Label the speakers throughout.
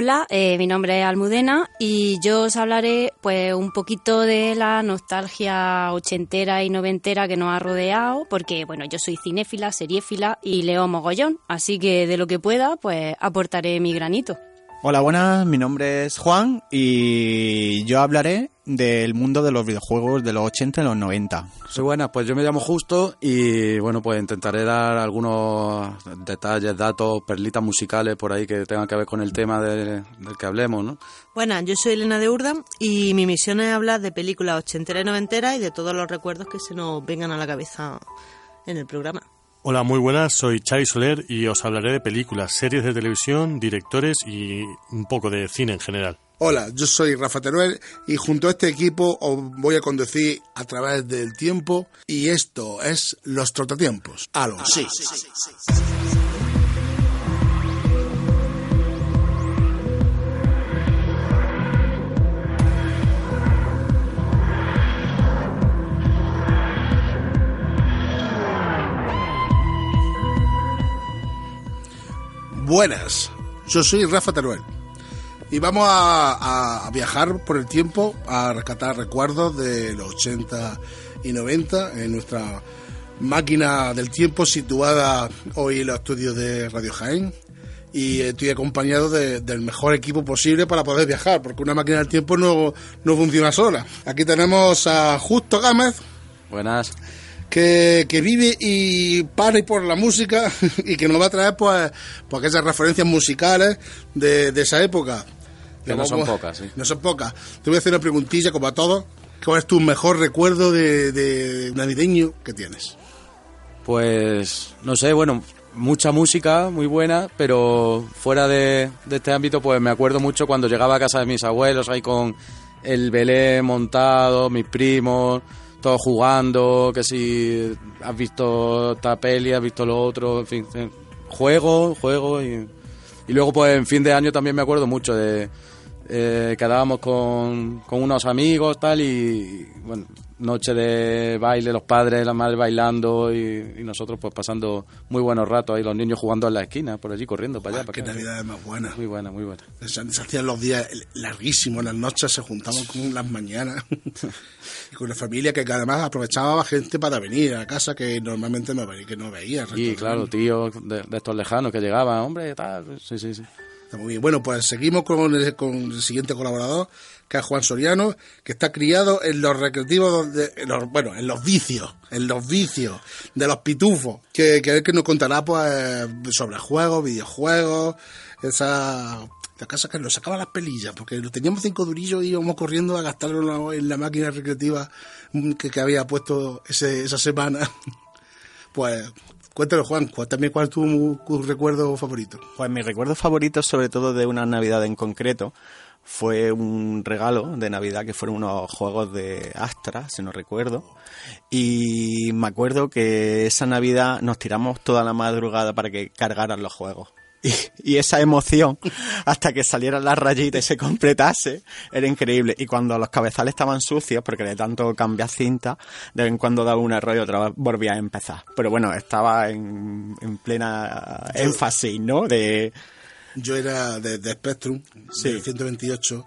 Speaker 1: Hola, eh, mi nombre es Almudena y yo os hablaré pues un poquito de la nostalgia ochentera y noventera que nos ha rodeado, porque bueno, yo soy cinéfila, seriéfila y leo mogollón, así que de lo que pueda pues aportaré mi granito.
Speaker 2: Hola, buenas, mi nombre es Juan y yo hablaré del mundo de los videojuegos de los 80 y los 90.
Speaker 3: Soy buena, pues yo me llamo Justo y bueno, pues intentaré dar algunos detalles, datos, perlitas musicales por ahí que tengan que ver con el tema del que hablemos, ¿no?
Speaker 4: Buenas, yo soy Elena de Urda y mi misión es hablar de películas ochenteras y noventeras y de todos los recuerdos que se nos vengan a la cabeza en el programa.
Speaker 5: Hola, muy buenas, soy Xavi Soler y os hablaré de películas, series de televisión, directores y un poco de cine en general.
Speaker 6: Hola, yo soy Rafa Teruel y junto a este equipo os voy a conducir a través del tiempo y esto es Los Trotatiempos. A los sí. Buenas, yo soy Rafa Teruel y vamos a, viajar por el tiempo a rescatar recuerdos de los 80 y 90 en nuestra máquina del tiempo situada hoy en los estudios de Radio Jaén y estoy acompañado de, del mejor equipo posible para poder viajar porque una máquina del tiempo no, no funciona sola. Aquí tenemos a Justo Gámez.
Speaker 3: Buenas
Speaker 6: que, que, vive y para por la música y que nos va a traer pues, pues esas referencias musicales de, de esa época.
Speaker 3: Que no son pocas, sí.
Speaker 6: No son pocas. Te voy a hacer una preguntilla como a todos. ¿Cuál es tu mejor recuerdo de, de navideño que tienes?
Speaker 3: Pues, no sé, bueno, mucha música, muy buena, pero fuera de, de, este ámbito, pues me acuerdo mucho cuando llegaba a casa de mis abuelos, ahí con el belé montado, mis primos, todos jugando, que si has visto esta peli, has visto lo otro, en fin, juego, juego y, y luego pues en fin de año también me acuerdo mucho de eh, quedábamos con, con unos amigos tal y bueno noche de baile los padres las madres bailando y, y, nosotros pues pasando muy buenos ratos ahí los niños jugando en la esquina por allí corriendo para allá
Speaker 6: ah, qué
Speaker 3: para
Speaker 6: navidad más buena.
Speaker 3: Muy buena muy buena.
Speaker 6: Se, se hacían los días larguísimos las noches se juntaban con las mañanas. Y con la familia que además aprovechaba gente para venir a casa que normalmente no, que no veía
Speaker 3: y claro tíos de, de, estos lejanos que llegaban hombre tal sí sí sí.
Speaker 6: Está muy bien. Bueno, pues seguimos con el, con el siguiente colaborador, que es Juan Soriano, que está criado en los recreativos, de, en los, bueno, en los vicios, en los vicios de los pitufos, que, que, que nos contará pues sobre juegos, videojuegos, esa la casa que nos sacaba las pelillas, porque teníamos cinco durillos y íbamos corriendo a gastarlo en la máquina recreativa que, que había puesto ese, esa semana. Pues Cuéntalo, Juan, cuéntame cuál es tu, tu, recuerdo favorito.
Speaker 2: Pues mi recuerdo favorito, sobre todo de una Navidad en concreto, fue un regalo de Navidad que fueron unos juegos de Astra, si no recuerdo. Y me acuerdo que esa Navidad nos tiramos toda la madrugada para que cargaran los juegos. Y, y, esa emoción hasta que salieran las rayitas y se completase era increíble. Y cuando los cabezales estaban sucios, porque de tanto cambiar cinta, de vez en cuando daba un error y otra vez volvía a empezar. Pero bueno, estaba en, en plena énfasis, ¿no? De...
Speaker 6: Yo era de, de Spectrum, sí. del 128,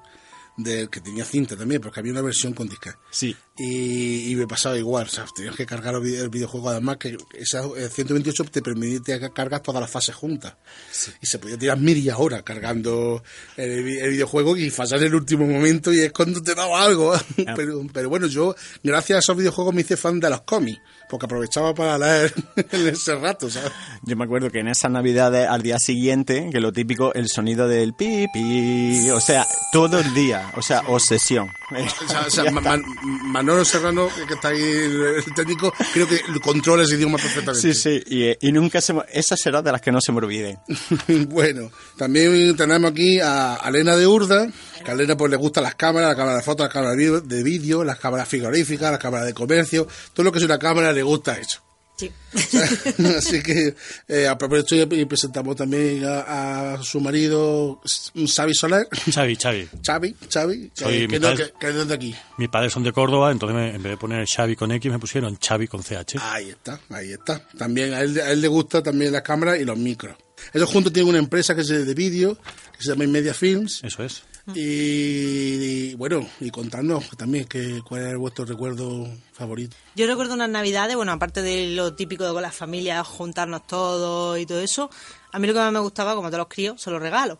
Speaker 6: de, que tenía cinta también, porque había una versión con disca.
Speaker 2: Sí.
Speaker 6: Y, y, me pasaba igual, o sea, tenías que cargar el videojuego, además que esa, el 128 te permitía cargar todas las fases juntas. Sí. Y se podía tirar media hora cargando el, el, videojuego y fallar en el último momento y es cuando te daba algo. Ah. pero, pero bueno, yo, gracias a esos videojuegos me hice fan de los cómics, porque aprovechaba para leer en ese rato, ¿sabes?
Speaker 2: Yo me acuerdo que en esas navidades, al día siguiente, que lo típico, el sonido del pipi, o sea, todo el día, o sea, obsesión.
Speaker 6: O sea, man, Manolo Serrano, que está ahí el técnico, creo que controla ese idioma perfectamente.
Speaker 2: Sí, sí, y, y nunca se... Esas serán de las que no se me olviden.
Speaker 6: bueno, también tenemos aquí a Elena de Urda, que a Elena pues le gustan las cámaras, la cámara de fotos, las cámaras de vídeo, las cámaras frigoríficas, las cámaras de comercio, todo lo que es una cámara le gusta eso.
Speaker 4: Sí.
Speaker 6: Así que eh, aprovecho y presentamos también a, a, su marido Xavi Soler.
Speaker 5: Xavi, Xavi.
Speaker 6: Xavi, Xavi.
Speaker 5: Soy
Speaker 6: que,
Speaker 5: padre,
Speaker 6: que, es de aquí.
Speaker 5: Mis padres son de Córdoba, entonces me, en vez de poner Xavi con X me pusieron Xavi con CH.
Speaker 6: Ahí está, ahí está. También a él, a él le gusta también las cámaras y los micros. Ellos juntos tienen una empresa que es de vídeo, que se llama Media Films.
Speaker 5: Eso es.
Speaker 6: Y, bueno, y contadnos también que, cuál es vuestro recuerdo favorito.
Speaker 4: Yo recuerdo unas navidades, bueno, aparte de lo típico de con las familias, juntarnos todos y todo eso, a mí lo que más me gustaba, como todos los críos, son los regalos.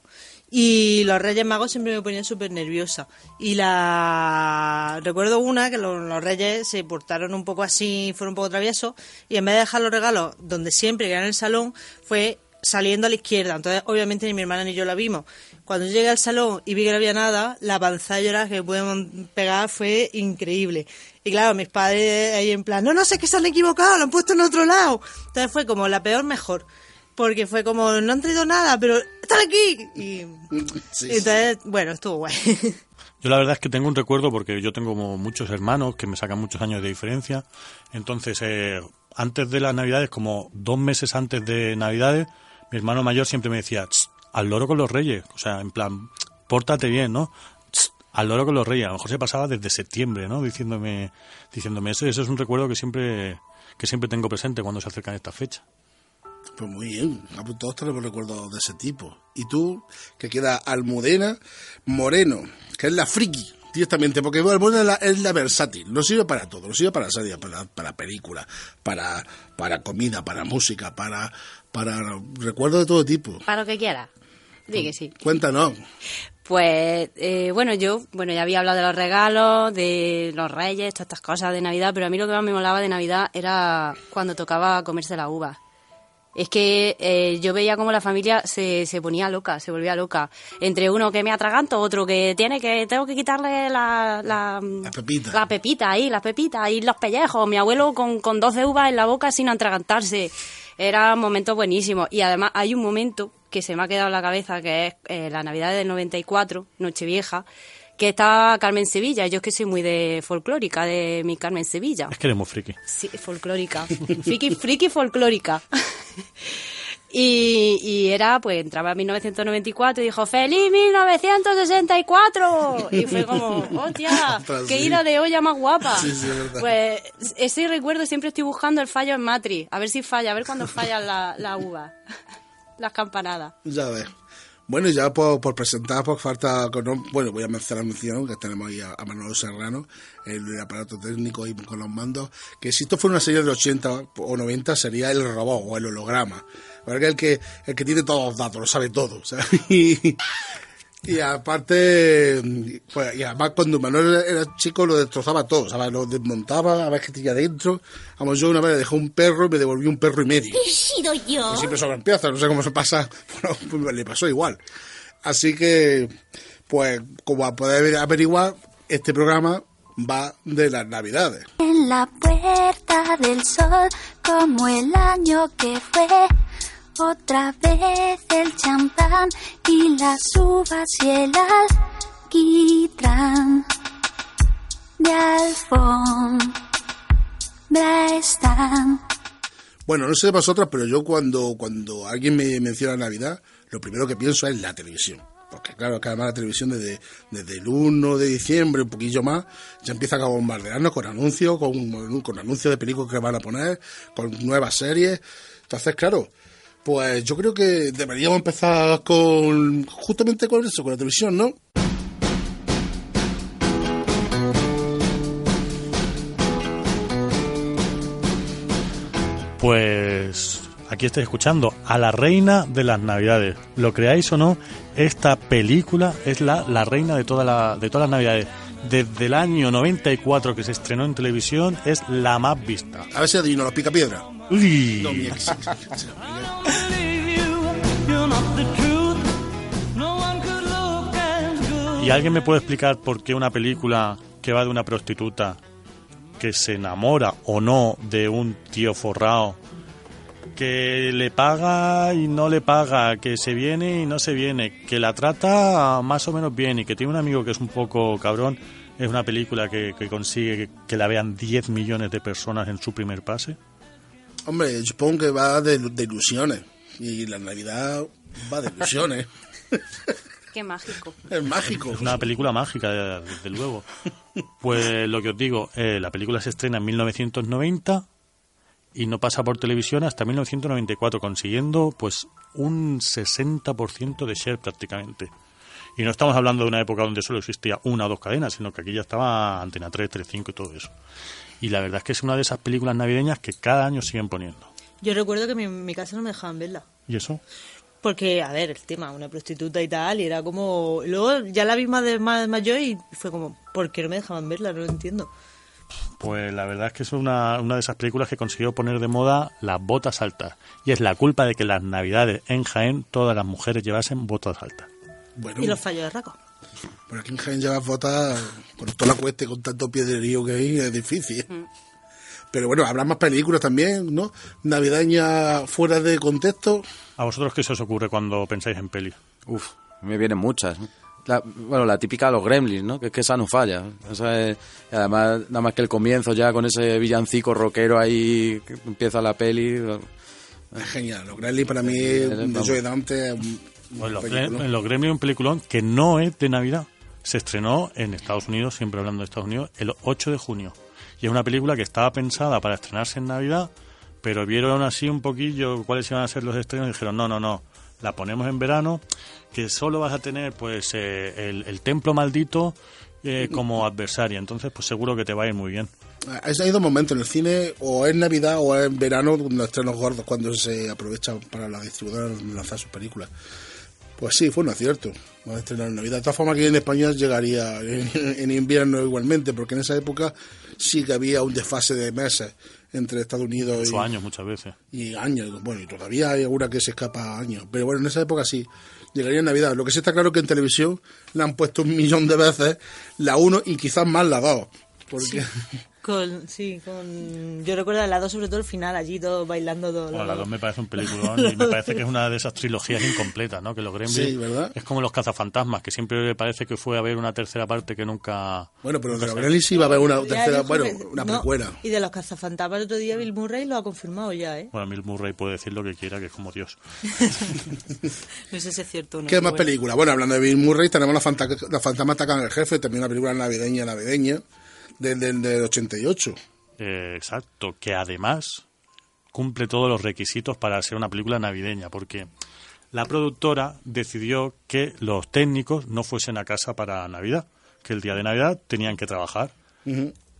Speaker 4: Y los Reyes Magos siempre me ponían súper nerviosa. Y la recuerdo una que los, los, Reyes se portaron un poco así, fueron un poco traviesos, y en vez de dejar los regalos donde siempre, que era en el salón, fue saliendo a la izquierda. Entonces, obviamente, ni mi hermana ni yo la vimos. Cuando llegué al salón y vi que no había nada, la panzalla que pudimos pegar fue increíble. Y claro, mis padres ahí en plan, no, no sé, que se han equivocado, lo han puesto en otro lado. Entonces fue como la peor mejor. Porque fue como, no han traído nada, pero están aquí. Y sí, entonces, sí. bueno, estuvo guay.
Speaker 5: Yo la verdad es que tengo un recuerdo porque yo tengo como muchos hermanos que me sacan muchos años de diferencia. Entonces, eh, antes de las Navidades, como dos meses antes de Navidades, mi hermano mayor siempre me decía, al loro con los reyes. O sea, en plan, pórtate bien, ¿no? al loro con los reyes. A lo mejor se pasaba desde septiembre, ¿no? Diciéndome, diciéndome eso. Eso es un recuerdo que siempre, que siempre tengo presente cuando se acercan estas fechas.
Speaker 6: Pues muy bien, todos tenemos recuerdos de ese tipo. Y tú, que queda Almudena Moreno, que es la friki, directamente, porque Almudena es la, es la versátil, no sirve para todo, no sirve para series, para, para películas, para, para comida, para música, para, para recuerdos de todo tipo.
Speaker 1: Para lo que quiera. Dí que sí.
Speaker 6: Cuéntanos.
Speaker 1: Pues eh, bueno, yo bueno ya había hablado de los regalos, de los reyes, todas estas cosas de Navidad, pero a mí lo que más me molaba de Navidad era cuando tocaba comerse la uva. Es que eh, yo veía como la familia se, se ponía loca, se volvía loca. Entre uno que me atraganto, otro que tiene que tengo que quitarle la, la,
Speaker 6: la pepita.
Speaker 1: La pepita ahí, las pepitas y los pellejos. Mi abuelo con, con 12 uvas en la boca sin atragantarse. Era un momento buenísimo. Y además hay un momento que se me ha quedado en la cabeza, que es eh, la Navidad del 94, Nochevieja, que está Carmen Sevilla. Yo es que soy muy de folclórica, de mi Carmen Sevilla.
Speaker 5: Es que eres muy friki.
Speaker 1: Sí, folclórica. friki, friki folclórica. y, y, era, pues entraba en 1994 y dijo, ¡Feliz 1964! Y fue como, ¡hostia! ¡Qué ida de olla más guapa!
Speaker 6: Sí, sí,
Speaker 1: pues ese recuerdo siempre estoy buscando el fallo en Matri. A ver si falla, a ver cuándo falla la, la uva. Las campanadas.
Speaker 6: Ya ves. Bueno, ya por, por presentar, pues falta. Bueno, voy a mencionar mención que tenemos ahí a, a Manolo Serrano, el, aparato técnico y con los mandos. Que si esto fuera una serie de 80 o 90, sería el robot o el holograma. Porque el que, el que tiene todos los datos, lo sabe todo. Y, y aparte, pues, y además cuando Manuel era chico lo destrozaba todo, ¿sabes? Lo desmontaba, a ver qué tenía dentro. Vamos, yo una vez le dejé un perro y me devolvió un perro y medio.
Speaker 7: He sido yo.
Speaker 6: Que siempre sobran piezas, no sé cómo se pasa. Bueno, pues le pasó igual. Así que, pues, como podéis averiguar, este programa va de las navidades.
Speaker 7: En la puerta del sol, como el año que fue. Otra vez el champán y las uvas y el alquitrán de alfombra están.
Speaker 6: Bueno, no sé de vosotras, pero yo cuando, cuando alguien me menciona Navidad, lo primero que pienso es la televisión. Porque claro, que además la televisión desde, desde el 1 de diciembre, un poquillo más, ya empieza a bombardearnos con anuncios, con, con anuncios de películas que van a poner, con nuevas series. Entonces, claro, pues yo creo que deberíamos empezar con justamente con eso, con la televisión, ¿no?
Speaker 5: Pues aquí estáis escuchando a la reina de las navidades. Lo creáis o no, esta película es la, la reina de, toda la, de todas las navidades. Desde el año 94 que se estrenó en televisión es la más vista.
Speaker 6: A ver si adivino, los pica piedra. No.
Speaker 5: ¿Y alguien me puede explicar por qué una película que va de una prostituta que se enamora o no de un tío forrado, que le paga y no le paga, que se viene y no se viene, que la trata más o menos bien y que tiene un amigo que es un poco cabrón, es una película que, que consigue que, que, la vean 10 millones de personas en su primer pase?
Speaker 6: Hombre, yo supongo que va de, de ilusiones y la Navidad va de ilusiones.
Speaker 1: Qué mágico.
Speaker 6: Es mágico.
Speaker 5: Es una película mágica, desde luego. Pues lo que os digo, eh, la película se estrena en 1990 y no pasa por televisión hasta 1994, consiguiendo pues un 60% de share prácticamente. Y no estamos hablando de una época donde solo existía una o dos cadenas, sino que aquí ya estaba Antena 3, 35 y todo eso. Y la verdad es que es una de esas películas navideñas que cada año siguen poniendo.
Speaker 4: Yo recuerdo que mi- en mi casa no me dejaban verla.
Speaker 5: ¿Y eso?
Speaker 4: Porque, a ver, el tema, una prostituta y tal, y era como... Luego ya la vi más, de, más mayor y fue como, ¿por qué no me dejaban verla? No lo entiendo.
Speaker 5: Pues la verdad es que es una, una de esas películas que consiguió poner de moda las botas altas. Y es la culpa de que las navidades en Jaén todas las mujeres llevasen botas altas.
Speaker 6: Bueno,
Speaker 4: Y los fallos de Raco.
Speaker 6: Por aquí en Jaén llevas botas con toda la cuesta y con tanto piedrerío que hay, es difícil. Pero bueno, habrá más películas también, ¿no? Navideña fuera de contexto.
Speaker 5: ¿A vosotros qué se os ocurre cuando pensáis en peli?
Speaker 3: Uf, me vienen muchas. ¿no? La- bueno, la típica de los gremlins, ¿no? Que es que esa no falla. Esa es- y además, nada más que el comienzo ya con ese villancico rockero ahí, que empieza la peli.
Speaker 6: Es genial. Los Gremlins para mí, de Joe Dante, es un-
Speaker 5: Pues
Speaker 6: un
Speaker 5: los, en los Gremlins un peliculón que no es de Navidad. Se estrenó en Estados Unidos, siempre hablando de Estados Unidos, el 8 de junio. Y es una película que estaba pensada para estrenarse en Navidad, pero vieron así un poquillo cuáles iban a ser los estrenos y dijeron, no, no, no, la ponemos en verano, que solo vas a tener pues eh, el, el templo maldito eh, como adversaria. Entonces, pues seguro que te va a ir muy bien.
Speaker 6: Hay dos momentos en el cine, o es Navidad o es en verano, los estrenos gordos, cuando se aprovecha para la distribuidora lanzar sus películas. Pues sí, fue un acierto. Vamos a estrenar en Navidad. De todas formas, aquí en España llegaría en, en invierno igualmente, porque en esa época sí que había un desfase de meses entre Estados Unidos y,
Speaker 5: años muchas veces.
Speaker 6: y años. Bueno, y todavía hay alguna que se escapa a años. Pero bueno, en esa época sí. Llegaría en Navidad. Lo que sí está claro que en televisión la han puesto un millón de veces la 1 y quizás más la 2. Porque
Speaker 4: Con, sí, con... Yo recuerdo la 2, sobre todo el final, allí todos bailando. Todo,
Speaker 5: Bueno, la 2 me parece un peliculón y me parece que es una de esas trilogías incompletas, ¿no? Que los Gremlins
Speaker 6: Sí, ¿verdad?
Speaker 5: es como los cazafantasmas, que siempre parece que fue a ver una tercera parte que nunca...
Speaker 6: Bueno, pero de los Gremlins sí va a haber una tercera,
Speaker 4: dijo
Speaker 6: bueno, una
Speaker 4: no,
Speaker 6: precuela.
Speaker 4: Y de los cazafantasmas el otro día Bill Murray lo ha confirmado ya, ¿eh?
Speaker 5: Bueno, Bill Murray puede decir lo que quiera, que es como Dios.
Speaker 4: No sé si es cierto o no.
Speaker 6: ¿Qué más
Speaker 4: bueno.
Speaker 6: películas? Bueno, hablando de Bill Murray, tenemos la, fanta la Fantasma atacan al jefe, también una película navideña, navideña, del, del, del 88.
Speaker 5: Eh, exacto, que además cumple todos los requisitos para ser una película navideña, porque la productora decidió que los técnicos no fuesen a casa para Navidad, que el día de Navidad tenían que trabajar.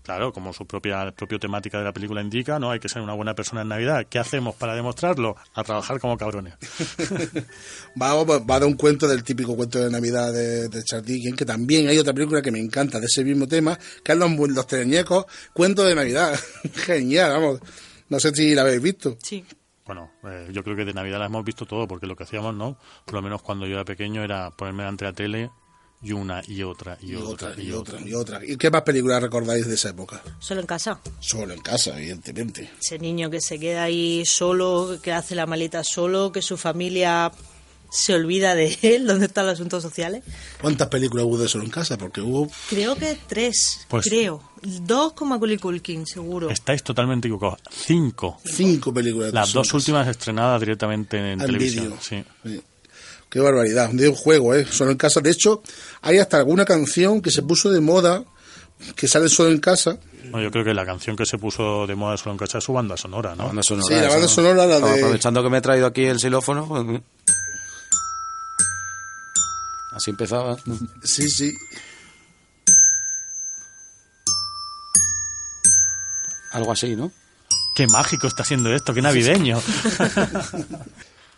Speaker 5: Claro, como su propia propio temática de la película indica, no hay que ser una buena persona en Navidad. ¿Qué hacemos para demostrarlo? A trabajar como cabrones.
Speaker 6: Va, va, va de un cuento del típico cuento de Navidad de, de Charles Dickens, que también hay otra película que me encanta de ese mismo tema, que es Los, los Teleñecos, cuento de Navidad. Genial, vamos. No sé si la habéis visto.
Speaker 4: Sí.
Speaker 5: Bueno, eh, yo creo que de Navidad la hemos visto todo, porque lo que hacíamos, ¿no? Por lo menos cuando yo era pequeño era ponerme ante la tele y una y otra y,
Speaker 6: Y
Speaker 5: otra,
Speaker 6: otra,
Speaker 5: y,
Speaker 6: y
Speaker 5: otra.
Speaker 6: otra, y otra. ¿Y qué más películas recordáis de esa época?
Speaker 4: Solo en casa.
Speaker 6: Solo en casa, evidentemente.
Speaker 4: Ese niño que se queda ahí solo, que hace la maleta solo, que su familia se olvida de él, ¿dónde están los asuntos sociales?
Speaker 6: ¿Cuántas películas hubo de Solo en casa? Porque hubo
Speaker 4: Creo que tres,
Speaker 5: Pues-
Speaker 4: creo. Dos con Macaulay Culkin, seguro.
Speaker 5: Estáis totalmente equivocados. Cinco.
Speaker 6: cinco películas de
Speaker 5: Las dos últimas estrenadas directamente en, televisión. Sí.
Speaker 6: Sí. Qué barbaridad. De un juego, ¿eh? Solo en casa. De hecho, hay hasta alguna canción que se puso de moda, que sale solo en casa.
Speaker 5: Bueno, yo creo que la canción que se puso de moda solo en casa es su banda sonora, ¿no?
Speaker 3: La banda sonora.
Speaker 6: Sí, la banda
Speaker 3: ¿no?
Speaker 6: sonora, la de-
Speaker 3: Aprovechando que me he traído aquí el xilófono. pues, Así empezaba.
Speaker 6: Sí, sí.
Speaker 3: Algo así, ¿no?
Speaker 5: Qué mágico está siendo esto, qué navideño.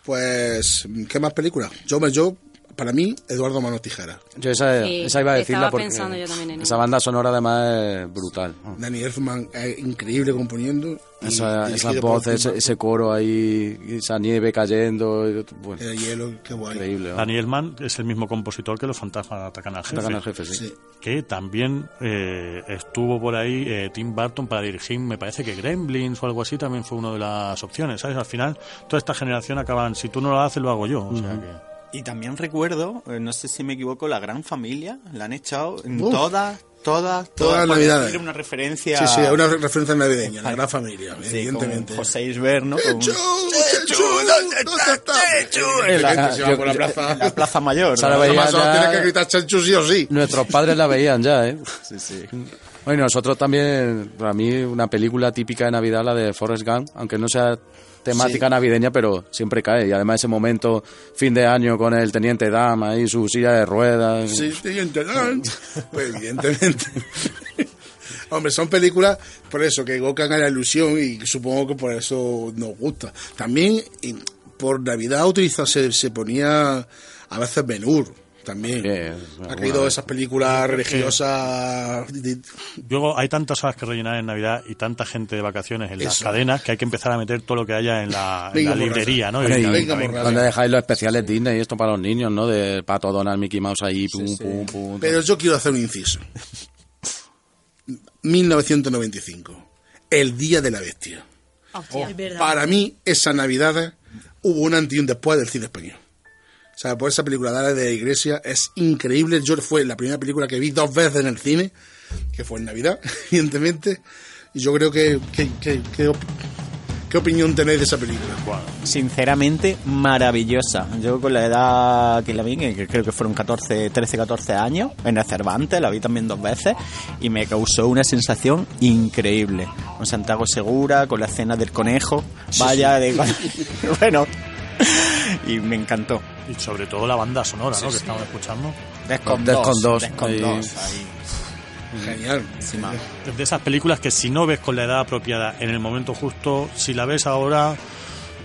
Speaker 6: Pues, ¿qué más películas? Yo, yo, para mí, Eduardo Mano Tijera.
Speaker 3: Yo esa,
Speaker 1: Sí,
Speaker 3: esa iba a decirla porque
Speaker 1: pensando yo también en
Speaker 3: esa banda sonora además es brutal.
Speaker 6: Danny Elfman es increíble componiendo.
Speaker 3: Esa, esas voces, ese, ese coro ahí, esa nieve cayendo. y- bueno.
Speaker 6: El hielo, qué guay.
Speaker 3: increíble. ¿no?
Speaker 5: Daniel Mann es el mismo compositor que Los Fantasmas Atacan al Jefe.
Speaker 3: Atacan al jefe, sí.
Speaker 6: Sí.
Speaker 5: Que también eh, estuvo por ahí eh, Tim Burton para dirigir, me parece que Gremlins o algo así también fue una de las opciones, ¿sabes? Al final, toda esta generación acaban, si tú no lo haces, lo hago yo. O sea que...
Speaker 2: Y también recuerdo, eh, no sé si me equivoco, La Gran Familia, la han echado en
Speaker 6: Uf.
Speaker 2: todas, todas,
Speaker 6: Todas las
Speaker 2: por
Speaker 6: navidades.
Speaker 2: una referencia.
Speaker 6: Sí, sí, una referencia navideña, la gran familia,
Speaker 2: Sí,
Speaker 6: evidentemente.
Speaker 2: con José Isber, ¿no?
Speaker 6: ¿Dónde está Chechu?
Speaker 2: En la,
Speaker 6: Se va por la plaza.
Speaker 2: en la Plaza Mayor. ¿no?
Speaker 3: ya-
Speaker 6: tiene que gritar Chechu sí o sí.
Speaker 3: Nuestros padres la veían ya, ¿eh?
Speaker 2: Sí, sí.
Speaker 3: Bueno, y nosotros también, para mí, una película típica de Navidad, la de Forrest Gump, aunque no sea temática
Speaker 6: Sí.
Speaker 3: navideña, pero siempre cae. Y además ese momento, fin de año, con el Teniente Dama y su silla de ruedas.
Speaker 6: Sí, Teniente Dan. Pues evidentemente. Hombre, son películas por eso que evocan a la ilusión y supongo que por eso nos gusta. También por Navidad utiliza, se, se ponía a veces Benur también.
Speaker 3: Bien,
Speaker 6: ha caído esas películas religiosas.
Speaker 5: Luego hay tantas horas que rellenar en Navidad y tanta gente de vacaciones en las
Speaker 6: Eso.
Speaker 5: cadenas que hay que empezar a meter todo lo que haya en la, en librería, ¿no? Y
Speaker 3: Bueno, y
Speaker 5: venga,
Speaker 6: venga,
Speaker 5: venga,
Speaker 6: borracha.
Speaker 3: ¿Dónde dejáis los especiales Disney y esto para los niños, no? De Pato Donald, Mickey Mouse ahí, pum, pum, pum.
Speaker 6: Pero yo quiero hacer un inciso. 1995. El Día de la Bestia.
Speaker 4: Verdad.
Speaker 6: Para mí, esa Navidad hubo un antes y un después del cine español. O sea, por esa película de la Iglesia es increíble. Yo fue la primera película que vi dos veces en el cine, que fue en Navidad, evidentemente. Y yo creo que... que, que- que ¿Qué opinión tenéis de esa película?
Speaker 2: Sinceramente, maravillosa. Yo con la edad que la vi, que creo que fueron 14, 13, 14 años, en el Cervantes, la vi también dos veces, y me causó una sensación increíble. Con Santiago Segura, con la escena del conejo, vaya de... bueno, y me encantó.
Speaker 5: Y sobre todo la banda sonora, ¿no? Que estamos escuchando.
Speaker 2: Descon
Speaker 3: Descon
Speaker 2: 2,
Speaker 3: dos,
Speaker 2: Descon
Speaker 3: ahí.
Speaker 2: 2, ahí,
Speaker 6: Genial.
Speaker 2: encima.
Speaker 5: Es de esas películas que si no ves con la edad apropiada en el momento justo, si la ves ahora,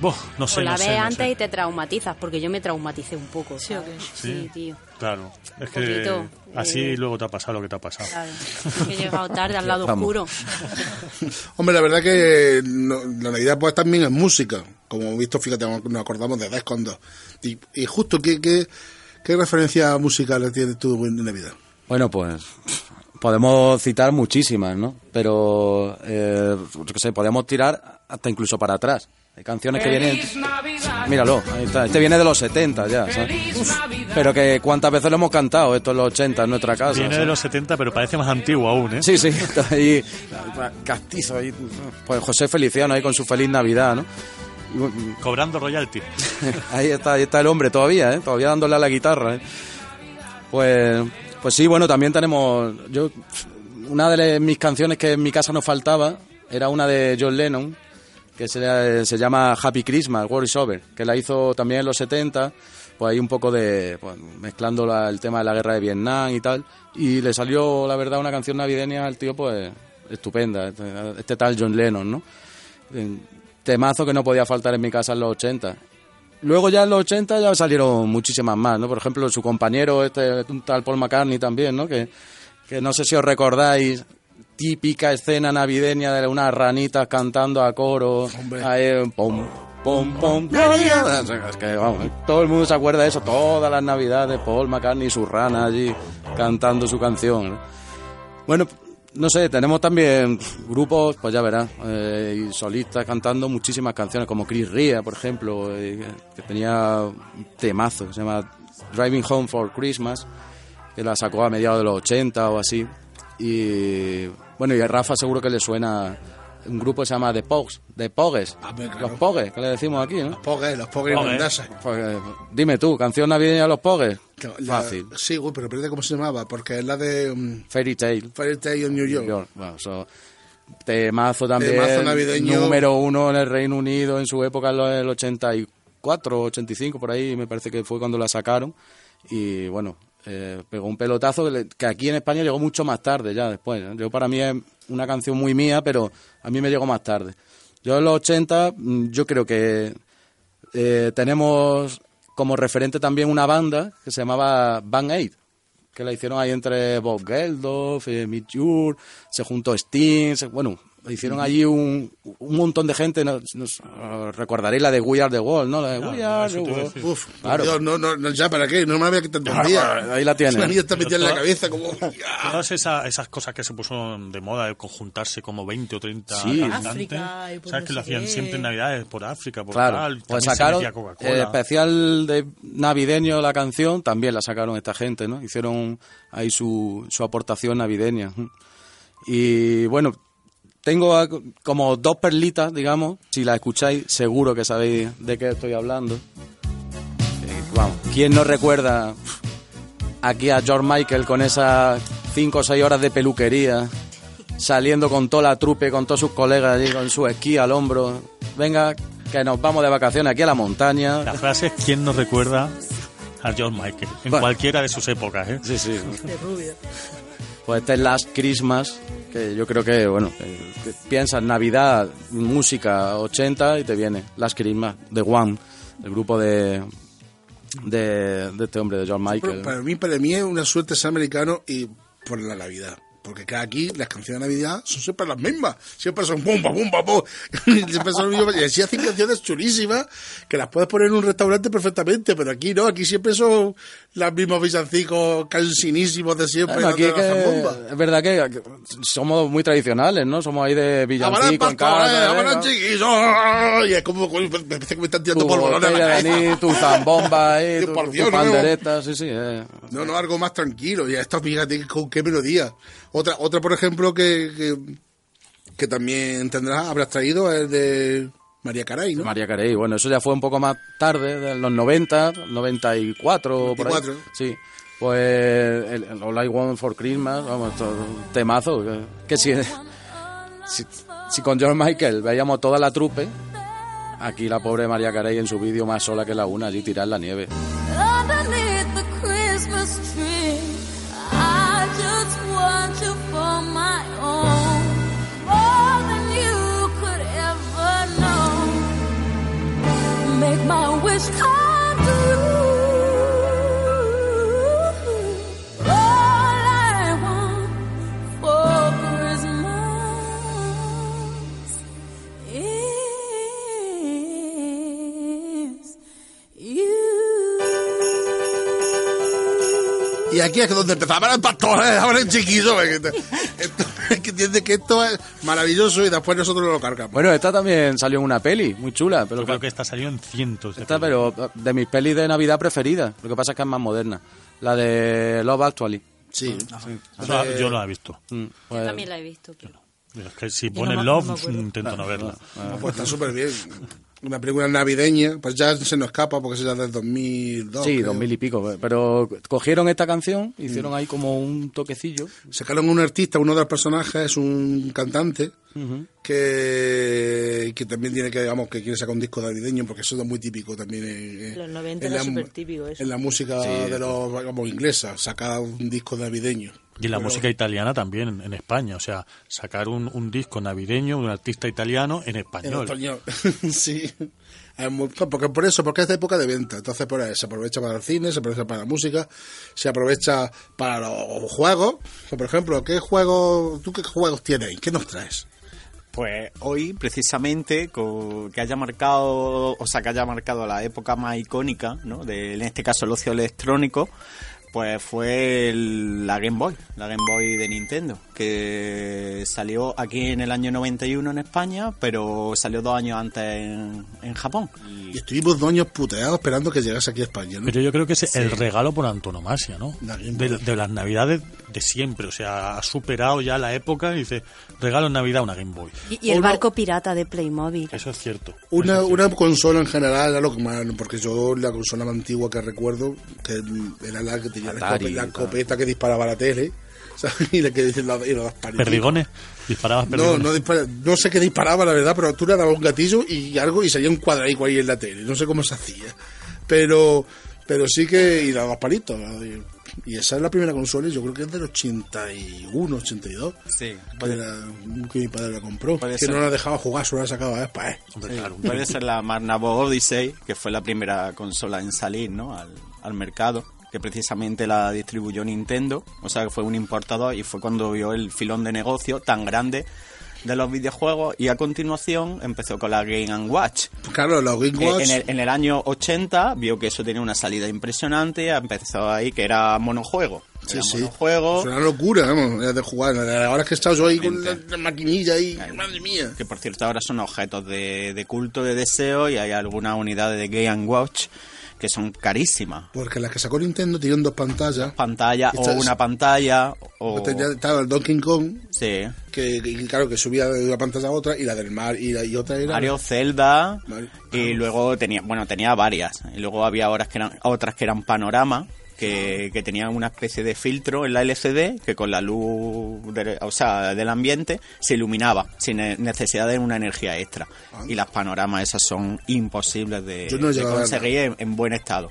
Speaker 5: boh, no sé,
Speaker 1: o la
Speaker 5: no
Speaker 1: ves
Speaker 5: sé, no
Speaker 1: antes
Speaker 5: sé.
Speaker 1: y te traumatizas, porque yo me traumaticé un poco.
Speaker 4: ¿Sí
Speaker 1: tío.
Speaker 5: Claro, es que
Speaker 1: poquito,
Speaker 5: así
Speaker 1: eh,
Speaker 5: luego te ha pasado lo que te ha pasado.
Speaker 1: Claro. He llegado tarde al lado
Speaker 3: Vamos.
Speaker 1: oscuro.
Speaker 6: Hombre, la verdad que no- la Navidad pues también es música. Como hemos visto, fíjate, nos acordamos de Descon 2. Y, y justo, ¿qué, qué, qué referencia musical tienes tú en Navidad?
Speaker 3: Bueno, pues podemos citar muchísimas, ¿no? Pero, eh, yo qué sé, podemos tirar hasta incluso para atrás. Hay canciones que vienen... Míralo, ahí está. Este viene de los 70 ya, ¿sabes? Uf, pero que cuántas veces lo hemos cantado, esto en los 80 en nuestra casa.
Speaker 5: Viene de los 70, pero parece más antiguo aún, ¿eh?
Speaker 3: Sí, sí, está ahí castizo ahí. Pues José Feliciano ahí con su feliz Navidad, ¿no?
Speaker 5: Cobrando royalty.
Speaker 3: ahí está, ahí está el hombre todavía, ¿eh? Todavía dándole a la guitarra, ¿eh? Pues, pues sí, bueno, también tenemos... Yo, una de mis canciones que en mi casa no faltaba era una de John Lennon, que se, se llama Happy Christmas, War is Over, que la hizo también en los 70, pues ahí un poco de... pues, mezclando la- el tema de la guerra de Vietnam y tal, y le salió, la verdad, una canción navideña al tío, pues estupenda, este, este tal John Lennon, ¿no? Temazo que no podía faltar en mi casa en los 80. Luego ya en los 80 ya salieron muchísimas más, ¿no? Por ejemplo, su compañero, este un tal Paul McCartney también, ¿no? Que, que no sé si os recordáis, típica escena navideña de unas ranitas cantando a coro. Ahí, pom, pom, pom. Es que, vamos, todo el mundo se acuerda de eso, todas las navidades, Paul McCartney y su rana allí cantando su canción, ¿no? Bueno, no sé, tenemos también grupos, pues ya verás, eh, y solistas cantando muchísimas canciones, como Chris Ria, por ejemplo, eh, que tenía un temazo que se llama Driving Home for Christmas, que la sacó a mediados de los 80 o así. Y bueno, y a Rafa seguro que le suena un grupo que se llama The Pogues, The Pogues,
Speaker 6: Ah, claro.
Speaker 3: los Pogues, que le decimos aquí, ¿no?
Speaker 6: Pogues, los Pogues irlandeses.
Speaker 3: Pues, eh, dime tú, canción navideña de los Pogues.
Speaker 6: La-
Speaker 3: Fácil.
Speaker 6: Sí, güey, pero espérate cómo se llamaba, porque es la de um,
Speaker 3: Fairy Tale.
Speaker 6: Fairy Tail in New York.
Speaker 3: York. Bueno, eso, temazo también.
Speaker 6: Temazo navideño.
Speaker 3: Número uno en el Reino Unido en su época, en el 84, 85, por ahí, me parece que fue cuando la sacaron. Y bueno, eh, pegó un pelotazo que, aquí en España llegó mucho más tarde, ya después. ¿eh? Yo para mí es una canción muy mía, pero a mí me llegó más tarde. Yo en los 80, mm, yo creo que eh, tenemos como referente también una banda que se llamaba Band Aid, que la hicieron ahí entre Bob Geldof, eh, Mick Jur, se juntó Sting, bueno, hicieron allí un, un montón de gente, nos, nos- eh, recordaréis la de We Are The World, ¿no? La de We Are The
Speaker 5: decir.
Speaker 6: Uf,
Speaker 3: Claro.
Speaker 6: Dios, no, no, no, ya para qué, no me había que te entendía.
Speaker 3: Ahí la tienes.
Speaker 6: La mía está metida en la cabeza como...
Speaker 5: Todas esa- esas cosas que se pusieron de moda de conjuntarse como 20 o 30
Speaker 3: Sí.
Speaker 5: cantantes,
Speaker 4: África y por
Speaker 5: ¿sabes que lo hacían
Speaker 4: qué.
Speaker 5: siempre en Navidades por África, por
Speaker 3: Claro,
Speaker 5: tal?
Speaker 3: pues sacaron el especial de navideño la canción, también la sacaron esta gente, ¿no? Hicieron ahí su, su aportación navideña. Y bueno, tengo como dos perlitas, digamos, si la escucháis seguro que sabéis de qué estoy hablando. Eh, vamos, ¿quién no recuerda aquí a George Michael con esas cinco o seis horas de peluquería saliendo con toda la trupe, con todos sus colegas allí, con su esquí al hombro. Venga, que nos vamos de vacaciones aquí a la montaña.
Speaker 5: La frase es ¿quién nos recuerda a John Michael? En
Speaker 3: Bueno.
Speaker 5: cualquiera de sus épocas, ¿eh?
Speaker 3: Sí, sí.
Speaker 4: De rubio.
Speaker 3: Pues este es Last Christmas, que yo creo que, bueno, que- que piensas Navidad, música 80 y te viene Last Christmas, The One, el grupo de, de, de este hombre, de John Michael.
Speaker 6: Pero para mí, para mí es una suerte ser americano y por la Navidad. Porque que aquí las canciones de Navidad son siempre las mismas. Siempre son siempre son las mismas. Y así hacen canciones chulísimas que las puedes poner en un restaurante perfectamente. Pero aquí no, aquí siempre son las mismas villancicos cansinísimos de siempre.
Speaker 3: Bueno, aquí
Speaker 6: la
Speaker 3: que- es verdad que que somos muy tradicionales, ¿no? Somos ahí de
Speaker 6: Ahora
Speaker 3: villancico en casa.
Speaker 6: ahora
Speaker 3: venga.
Speaker 6: chiquillos. Y es como, me parece que me están tirando polvorones la cabeza.
Speaker 3: tu zambomba ahí,
Speaker 6: Sí,
Speaker 3: tu, tu
Speaker 6: Dios, no.
Speaker 3: pandereta, sí, sí. eh.
Speaker 6: No, no, algo más tranquilo. Y esto, fíjate con qué melodía. Otra, otra por ejemplo, que, que, que también tendrás, habrás traído es de María Caray, ¿no?
Speaker 3: María Carey, bueno, eso ya fue un poco más tarde, de los 90, 94, por ahí.
Speaker 6: 94.
Speaker 3: Sí. Pues el, el All I Want for Christmas, vamos, es un temazo. Que, que si, si, si con George Michael veíamos toda la trupe, aquí la pobre María Carey en su vídeo más sola que la una, allí tirar la nieve.
Speaker 6: Y aquí es donde empezaban pastores, ahora en es que entiendes que esto es maravilloso y después nosotros lo cargamos.
Speaker 3: Bueno, esta también salió en una peli, muy chula, pero
Speaker 5: Yo creo que esta salió en cientos de
Speaker 3: esta, pero de mis pelis de Navidad preferidas. Lo que pasa es que es más moderna. La de Love Actually.
Speaker 6: Sí.
Speaker 5: Yo no la- yo no la he visto.
Speaker 3: Mm, pues-
Speaker 1: También la he visto. pero-
Speaker 5: Es que si
Speaker 4: no
Speaker 5: ponen Love,
Speaker 4: no
Speaker 5: intento no verla.
Speaker 6: Pues está súper bien. Una película navideña, pues ya se nos escapa porque es ya del 2002.
Speaker 3: Sí,
Speaker 6: creo.
Speaker 3: dos mil y pico. Pero cogieron esta canción, hicieron ahí como un toquecillo.
Speaker 6: Sacaron un artista, uno de los personajes es un cantante que, que también tiene que, digamos, que quiere sacar un disco navideño, porque eso es muy típico también en, en-
Speaker 4: Los 90
Speaker 6: en
Speaker 4: era
Speaker 6: la,
Speaker 4: supertípico eso.
Speaker 6: en la música de los, digamos, inglesa, sacar un disco navideño.
Speaker 5: Y en la
Speaker 6: Pero-
Speaker 5: música italiana también, en, en España. O sea, sacar un, un disco navideño de un artista italiano en
Speaker 6: En
Speaker 5: español.
Speaker 6: español. sí. Porque por eso, porque es de época de venta. Entonces, por ahí, se aprovecha para el cine, se aprovecha para la música, se aprovecha para los juegos. Por ejemplo, ¿qué juegos, tú qué juegos tienes? ¿Qué nos traes?
Speaker 2: Pues hoy, precisamente, que haya marcado, o sea, que haya marcado la época más icónica, ¿no? De, en este caso, el ocio electrónico, pues fue el- la Game Boy, la Game Boy de Nintendo, que salió aquí en el año 91 en España, pero salió dos años antes en, en Japón.
Speaker 6: Y estuvimos dos años puteados esperando que llegase aquí a España, ¿no?
Speaker 5: Pero yo creo que es el regalo por antonomasia, ¿no? De, las navidades de siempre. O sea, ha superado ya la época y dice, regalo en Navidad una Game Boy.
Speaker 1: Y, y el
Speaker 6: Uno-
Speaker 1: barco pirata de Playmobil.
Speaker 5: Eso es cierto.
Speaker 6: Una, una consola en general era lo que más, porque yo la consola más antigua que recuerdo, que era la que tenía la, escopeta que disparaba la tele, la y y.
Speaker 5: ¿Perdigones? ¿Disparabas
Speaker 6: No,
Speaker 5: perdigones?
Speaker 6: no, dispara- no sé qué disparaba, la verdad, pero tú le dabas un gatillo y algo y salía un cuadradico ahí en la tele. No sé cómo se hacía. Pero pero sí que. Y daba palitos. ¿no? Y, y esa es la primera consola, yo creo que es del 81, 82.
Speaker 2: Sí,
Speaker 6: Que, era- que mi padre la compró.
Speaker 2: Puede
Speaker 6: Que
Speaker 2: ser.
Speaker 6: no la dejaba jugar, solo la sacaba después.
Speaker 5: Hombre, claro.
Speaker 2: Puede ser la Magnavox Odyssey, que fue la primera consola en salir ¿no? al, al mercado, que precisamente la distribuyó Nintendo, o sea que fue un importador y fue cuando vio el filón de negocio tan grande de los videojuegos y a continuación empezó con la Game Watch.
Speaker 6: Pues claro, los Game
Speaker 2: Eh,
Speaker 6: Watch.
Speaker 2: En el, en el año 80 vio que eso tenía una salida impresionante, empezó ahí que era monojuego.
Speaker 6: Sí,
Speaker 2: Era
Speaker 6: sí.
Speaker 2: monojuego.
Speaker 6: Es una locura, vamos, de jugar. Ahora que he estado yo ahí con la, la maquinilla ahí, madre mía.
Speaker 2: que por cierto ahora son objetos de, de culto, de deseo, y hay algunas unidades de Game Watch que son carísimas.
Speaker 6: Porque las que sacó Nintendo tenían dos pantallas.
Speaker 2: Pantalla
Speaker 6: Esta
Speaker 2: o una pantalla o...
Speaker 6: Tenía- Estaba el Donkey Kong,
Speaker 2: Sí.
Speaker 6: que, que, claro, que subía de una pantalla a otra, y la del mar, y, la, y otra era...
Speaker 2: Mario, Zelda,
Speaker 6: Mario-
Speaker 2: y luego tenía, bueno, tenía varias. Y luego había otras que eran, otras que eran panorama, que, que tenía una especie de filtro en la LCD que con la luz de- o sea, del ambiente se iluminaba sin ne- necesidad de una energía extra. Y las panoramas esas son imposibles de,
Speaker 6: no
Speaker 2: conseguir en, en buen estado.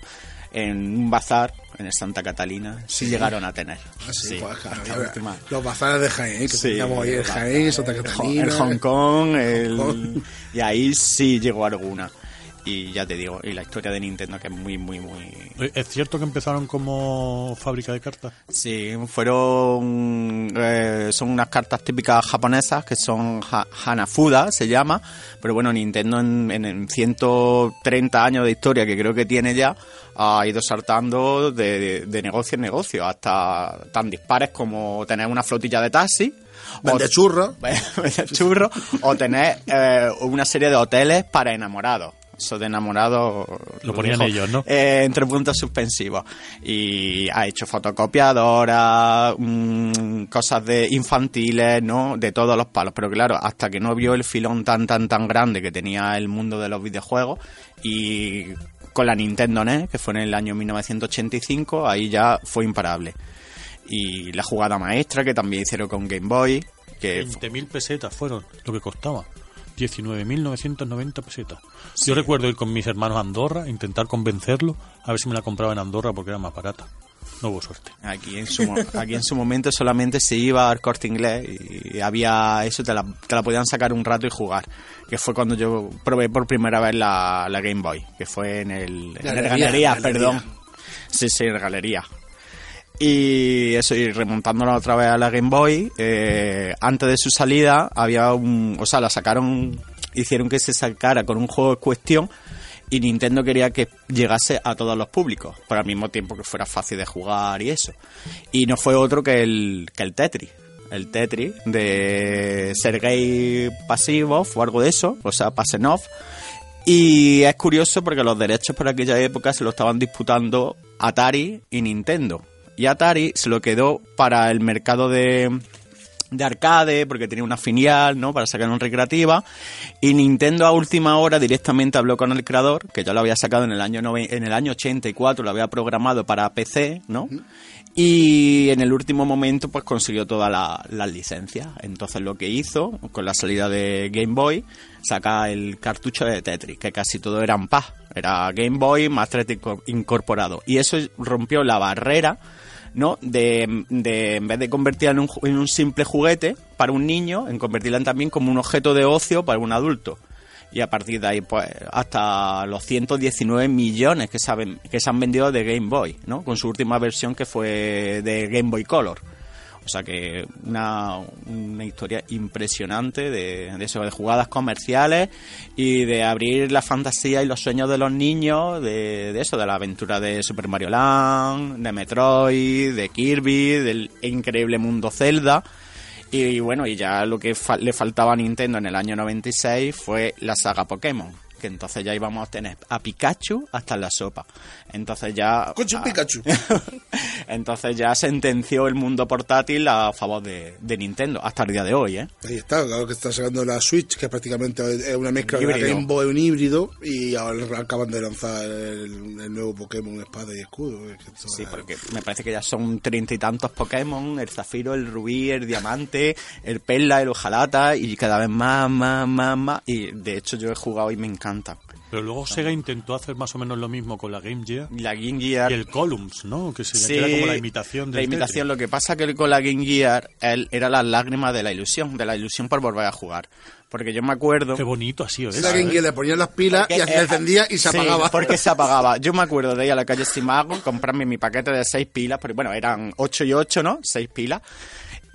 Speaker 2: En un bazar, en el Santa Catalina, sí,
Speaker 6: Sí.
Speaker 2: llegaron a tener.
Speaker 6: Ah, sí,
Speaker 2: Sí,
Speaker 6: pues, claro, los bazares de Jaén, que
Speaker 2: Sí,
Speaker 6: teníamos ahí el Jaén, Santa Catalina.
Speaker 2: el Hong Kong, el-
Speaker 6: Kong.
Speaker 2: y ahí sí llegó alguna. Y ya te digo, y la historia de Nintendo que es muy, muy, muy...
Speaker 5: ¿Es cierto que empezaron como fábrica de cartas?
Speaker 2: Sí, fueron... eh, son unas cartas típicas japonesas que son ha- Hanafuda, se llama. Pero bueno, Nintendo en, en- en 130 años de historia que creo que tiene ya, ha ido saltando de, de- de negocio en negocio, hasta tan dispares como tener una flotilla de taxi.
Speaker 6: Vende
Speaker 2: o-
Speaker 6: churros.
Speaker 2: vender churros o tener eh, una serie de hoteles para enamorados. Eso de enamorados
Speaker 5: Lo ponían
Speaker 2: dijo,
Speaker 5: ellos, ¿no?
Speaker 2: eh, entre puntos suspensivos. Y ha hecho fotocopiadoras, mm, cosas de infantiles, ¿no? De todos los palos. Pero claro, hasta que no vio el filón tan, tan, tan grande que tenía el mundo de los videojuegos y con la Nintendo NES, que fue en el año 1985, ahí ya fue imparable. Y la jugada maestra que también hicieron con Game Boy, que
Speaker 5: 20.000 pesetas fueron lo que costaba. 19.990 pesetas. Yo recuerdo ir con mis hermanos a Andorra, intentar convencerlo, a ver si me la compraba en Andorra porque era más barata. No hubo suerte.
Speaker 2: Aquí en su, mo- aquí en su momento solamente se iba al corte inglés y había eso, te la, te la podían sacar un rato y jugar. Que fue cuando yo probé por primera vez la, la Game Boy, que fue en el, en el
Speaker 6: Galería,
Speaker 2: Galería,
Speaker 6: Galería.
Speaker 2: perdón. Sí, sí, en el Galería. Y eso, y remontándola otra vez a la Game Boy, eh, antes de su salida había un... O sea, la sacaron, hicieron que se sacara con un juego de cuestión y Nintendo quería que llegase a todos los públicos, pero al mismo tiempo que fuera fácil de jugar y eso. Y no fue otro que el, que el Tetris. El Tetris de Sergei Pasivov o algo de eso, o sea, Pasenov. Y es curioso porque los derechos por aquella época se lo estaban disputando Atari y Nintendo. Y Atari se lo quedó para el mercado de, de arcade, porque tenía una filial, ¿no? Para sacar una recreativa. Y Nintendo a última hora directamente habló con el creador, que ya lo había sacado en el año, en el año 84, lo había programado para PC, ¿no? Y en el último momento, pues consiguió todas la- las licencias. Entonces lo que hizo, con la salida de Game Boy, saca el cartucho de Tetris, que casi todo eran paz. Era Game Boy más Tetris inco- incorporado. Y eso rompió la barrera ¿no? De, en vez de convertirla en un, en un simple juguete para un niño, en convertirla también como un objeto de ocio para un adulto. Y a partir de ahí, pues, hasta los 119 millones que han, que se han vendido de Game Boy, ¿no? Con su última versión que fue de Game Boy Color. O sea que una, una historia impresionante de, de eso, de jugadas comerciales y de abrir la fantasía y los sueños de los niños, de, de eso, de la aventura de Super Mario Land, de Metroid, de Kirby, del increíble mundo Zelda. Y bueno, y ya lo que fa- le faltaba a Nintendo en el año 96 fue la saga Pokémon. Que entonces ya íbamos a tener a Pikachu hasta en la sopa. Entonces ya.
Speaker 6: Coche
Speaker 2: ah,
Speaker 6: Pikachu.
Speaker 2: entonces ya sentenció el mundo portátil a favor de, de Nintendo, hasta el día de hoy, ¿eh?
Speaker 6: Ahí está, claro que está sacando la Switch, que prácticamente es una mezcla de
Speaker 2: Híbrido.
Speaker 6: la Game Boy, un híbrido, y ahora acaban de lanzar el, el nuevo Pokémon Espada y Escudo. es que esto
Speaker 2: Sí,
Speaker 6: es-
Speaker 2: porque me parece que ya son treinta y tantos Pokémon, el zafiro, el rubí, el diamante, el perla, el ojalata, y cada vez más, más, más, más. Y de hecho yo he jugado y me encanta.
Speaker 5: Pero luego Sega intentó hacer más o menos lo mismo con la Game Gear
Speaker 2: La Game Gear...
Speaker 5: y el Columns, ¿no? Que, se, que
Speaker 2: Sí,
Speaker 5: era como la imitación
Speaker 2: La
Speaker 5: del
Speaker 2: imitación,
Speaker 5: Tetris.
Speaker 2: lo que pasa que con la Game Gear él, era las lágrimas de la ilusión, de la ilusión por volver a jugar. Porque yo me acuerdo...
Speaker 5: Qué bonito ha sido eso.
Speaker 6: la Game
Speaker 5: ¿eh?
Speaker 6: Gear le ponían las pilas y se
Speaker 2: eh,
Speaker 6: encendía y se
Speaker 2: sí,
Speaker 6: apagaba.
Speaker 2: porque se apagaba. Yo me acuerdo de ir a la calle Simago, comprarme mi paquete de seis pilas, porque bueno, eran ocho y ocho, ¿no? Seis pilas.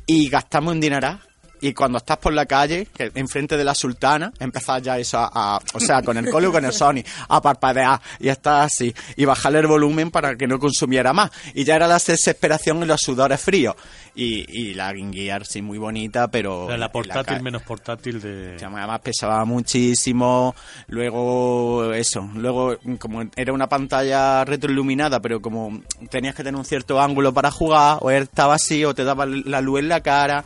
Speaker 2: Y gastamos un dineral. Y cuando estás por la calle, que enfrente de la sultana, empezás ya eso a, a- o sea, con el colo y con el Sony, a parpadear y estás así, y bajarle el volumen para que no consumiera más. Y ya era la desesperación y los sudores fríos. Y, y la Game Gear, sí, muy bonita, pero...
Speaker 5: La
Speaker 2: en
Speaker 5: portátil
Speaker 2: ca-
Speaker 5: menos portátil de...
Speaker 2: además pesaba muchísimo. Luego, eso. Luego, como era una pantalla retroiluminada, pero como tenías que tener un cierto ángulo para jugar, o estaba así, o te daba la luz en la cara.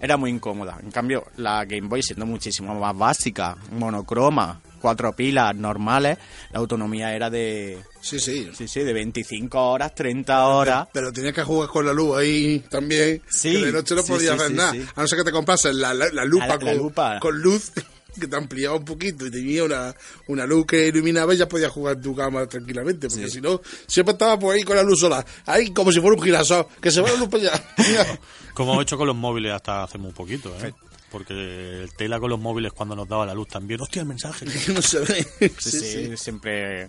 Speaker 2: Era muy incómoda. En cambio, la Game Boy, siendo muchísimo más básica, monocroma, cuatro pilas normales, la autonomía era de,
Speaker 6: Sí, sí.
Speaker 2: sí, sí, de 25 horas, 30 horas.
Speaker 6: Pero tenías que jugar con la luz ahí también.
Speaker 2: Sí,
Speaker 6: Que de noche no
Speaker 2: sí,
Speaker 6: podías
Speaker 2: sí,
Speaker 6: nada. A no ser que te comprases la, la, la lupa,
Speaker 2: la
Speaker 6: con,
Speaker 2: lupa.
Speaker 6: con luz que te ampliaba un poquito y tenía una, una luz que iluminaba y ya podías jugar en tu cama tranquilamente. Porque
Speaker 2: Sí.
Speaker 6: si no, siempre estaba por ahí con la luz sola. Ahí como si fuera un girasol. Que se va la luz para allá.
Speaker 5: Como he hecho con los móviles hasta hace muy poquito, ¿eh? Porque el tela con los móviles cuando nos daba la luz también. ¡Hostia, el mensaje!
Speaker 6: No se ve.
Speaker 2: Sí, sí, siempre.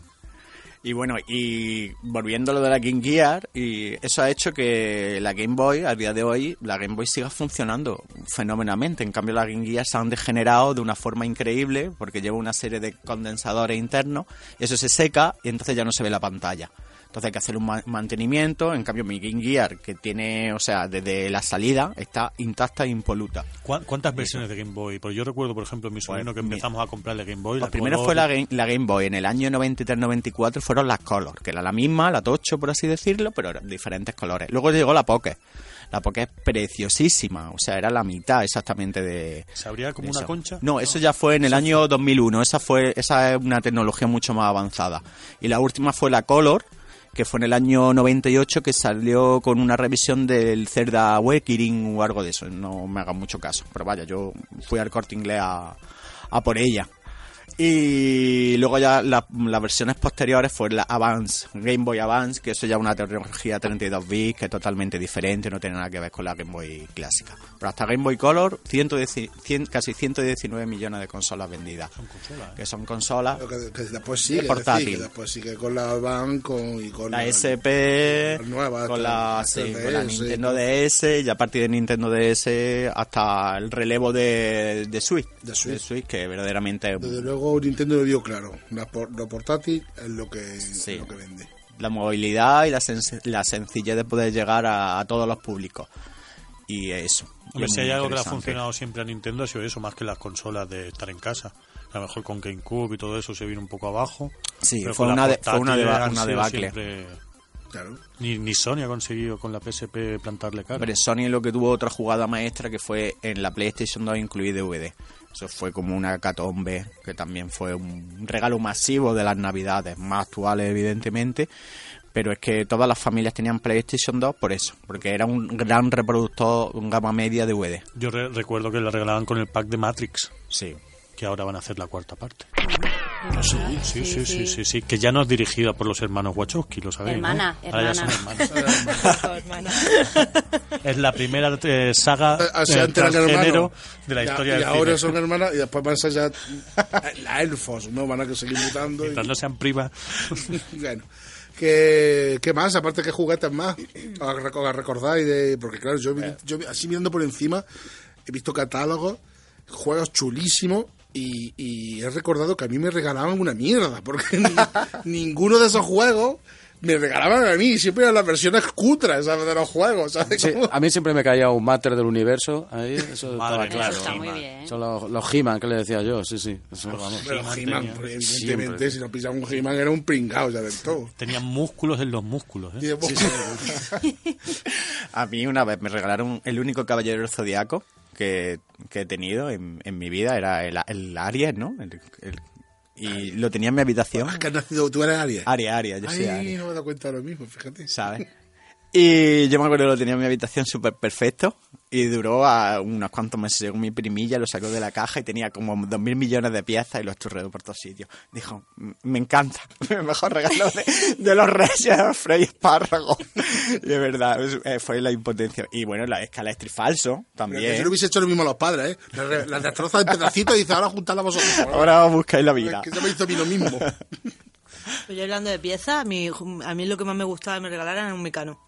Speaker 2: Y bueno, y volviendo a lo de la Game Gear, y eso ha hecho que la Game Boy, al día de hoy, la Game Boy siga funcionando fenomenalmente. En cambio, la Game Gear se han degenerado de una forma increíble porque lleva una serie de condensadores internos, eso se seca y entonces ya no se ve la pantalla. Entonces hay que hacer un ma- mantenimiento. En cambio, mi Game Gear, que tiene, o sea, desde la salida, está intacta e impoluta.
Speaker 5: ¿Cuá- ¿Cuántas versiones de Game Boy? Porque yo recuerdo, por ejemplo, mi sobrino que empezamos a comprarle Game Boy.
Speaker 2: Pues
Speaker 5: la
Speaker 2: primero
Speaker 5: Color,
Speaker 2: fue la game, la Game Boy. En el año 93-94 fueron las Color, que era la misma, la Tocho, por así decirlo, pero eran diferentes colores. Luego llegó la Pocket. La Pocket es preciosísima, o sea, era la mitad exactamente de...
Speaker 5: ¿Se abría como una
Speaker 2: eso.
Speaker 5: concha?
Speaker 2: No, eso ya fue en el año 2001. Esa fue esa es una tecnología mucho más avanzada. Y la última fue la Color, que fue en el año 98 que salió con una revisión del Cerda Awakening o algo de eso. No me hagan mucho caso. Pero vaya, yo fui al corte inglés a, a por ella. Y luego ya la- las versiones posteriores fue la Advance, Game Boy Advance, que eso ya una tecnología 32 bits que es totalmente diferente, no tiene nada que ver con la Game Boy clásica. Pero hasta Game Boy Color, 110 cien- casi 119 millones de consolas vendidas. Que son consolas.
Speaker 6: Pero que, que después sigue,
Speaker 2: Es portátil.
Speaker 6: decir, que después sigue con la Van con, y con
Speaker 2: La SP,
Speaker 6: la nueva,
Speaker 2: con
Speaker 6: hasta-
Speaker 2: la, sí, con la Nintendo DS, y a partir de Nintendo DS hasta el relevo de, de Switch.
Speaker 6: De Switch.
Speaker 2: que verdaderamente es
Speaker 6: Desde luego Nintendo lo vio claro. La lo portátil es lo que,
Speaker 2: Sí.
Speaker 6: lo que vende.
Speaker 2: la movilidad y la, sen- la sencillez de poder llegar a, a todos los públicos. Y eso.
Speaker 5: Si hay algo que le ha funcionado siempre a Nintendo ha sido eso, más que las consolas de estar en casa. A lo mejor con GameCube y todo eso se vino un poco abajo.
Speaker 2: Sí,
Speaker 5: pero
Speaker 2: fue una de- fue una deba- debacle.
Speaker 5: siempre-
Speaker 6: Claro.
Speaker 5: Ni, ni Sony ha conseguido con la PSP plantarle cara.
Speaker 2: Pero Sony lo que tuvo otra jugada maestra que fue en la PlayStation 2 incluir DVD. Eso fue como una catombe, que también fue un regalo masivo de las navidades, más actuales evidentemente. Pero es que todas las familias tenían PlayStation 2 por eso, porque era un gran reproductor, un gama media de DVD.
Speaker 5: Yo re- recuerdo que la regalaban con el pack de Matrix,
Speaker 2: Sí.
Speaker 5: que ahora van a hacer la cuarta parte.
Speaker 1: Ah,
Speaker 5: Sí, sí, sí, sí, sí, sí, que ya no es dirigida por los hermanos Wachowski, lo sabéis. ¿no?
Speaker 1: Hermana,
Speaker 5: Ahora ya son
Speaker 1: hermana.
Speaker 5: hermanas. Es la primera eh, saga
Speaker 6: Ah, se
Speaker 5: eh,
Speaker 6: han tirado
Speaker 5: transgénero
Speaker 6: hermanos.
Speaker 5: de la
Speaker 6: Ya-
Speaker 5: historia
Speaker 6: y
Speaker 5: del
Speaker 6: ahora
Speaker 5: cine.
Speaker 6: son hermanas y después van a ser ya la elfos, ¿no? Van a seguir mutando. y-
Speaker 5: Mientras no sean privas.
Speaker 6: bueno. ¿Qué, ¿Qué más? Aparte, ¿qué juguetes más? A, rec- a recordar y de... Porque claro, yo, yo así mirando por encima he visto catálogos, juegos chulísimos y, y he recordado que a mí me regalaban una mierda, porque ni- ninguno de esos juegos me regalaban a mí, siempre eran las versiones cutres ¿sabes? de los juegos. ¿sabes?
Speaker 3: Sí, a mí siempre me caía un mater del universo. Ahí, eso
Speaker 5: Madre
Speaker 3: estaba claro.
Speaker 1: Eso está muy bien.
Speaker 3: Son los, los He-Man que le decía yo, sí, sí. Eso, vamos.
Speaker 6: Pero
Speaker 5: He-Man
Speaker 6: evidentemente,
Speaker 3: Siempre.
Speaker 6: si no pisaba un He-Man era un pringao ya del todo.
Speaker 5: Tenían músculos en los músculos. ¿eh?
Speaker 2: A mí una vez me regalaron el único caballero del zodiaco que, que he tenido en, en mi vida, era el, el Aries, ¿no? El- el- y lo tenía en mi habitación.
Speaker 6: Ah, que has nacido, tú eres Aries.
Speaker 2: Aries, Aries, yo soy
Speaker 6: Ay,
Speaker 2: Aries.
Speaker 6: no me he dado cuenta de lo mismo, fíjate.
Speaker 2: ¿sabes? Y yo me acuerdo que lo tenía en mi habitación súper perfecto y duró a unos cuantos meses. Llegó mi primilla, lo sacó de la caja y tenía como dos mil millones de piezas y los churreó por todos sitios. Dijo, "M- me encanta, el mejor regalo de, de los reyes, Frey Espárrago. Y de verdad, es- eh, fue la impotencia. Y bueno, la escala falso
Speaker 6: que si
Speaker 2: también.
Speaker 6: lo hubiese hecho lo mismo los padres, ¿eh? Las Las destrozas en pedacitos y dice, ahora juntadla vosotros.
Speaker 2: Ahora buscáis la vida.
Speaker 6: Que se me hizo a mí lo mismo.
Speaker 4: Pues yo hablando de piezas, a mí, a mí lo que más me gustaba que me regalaran era un mecano.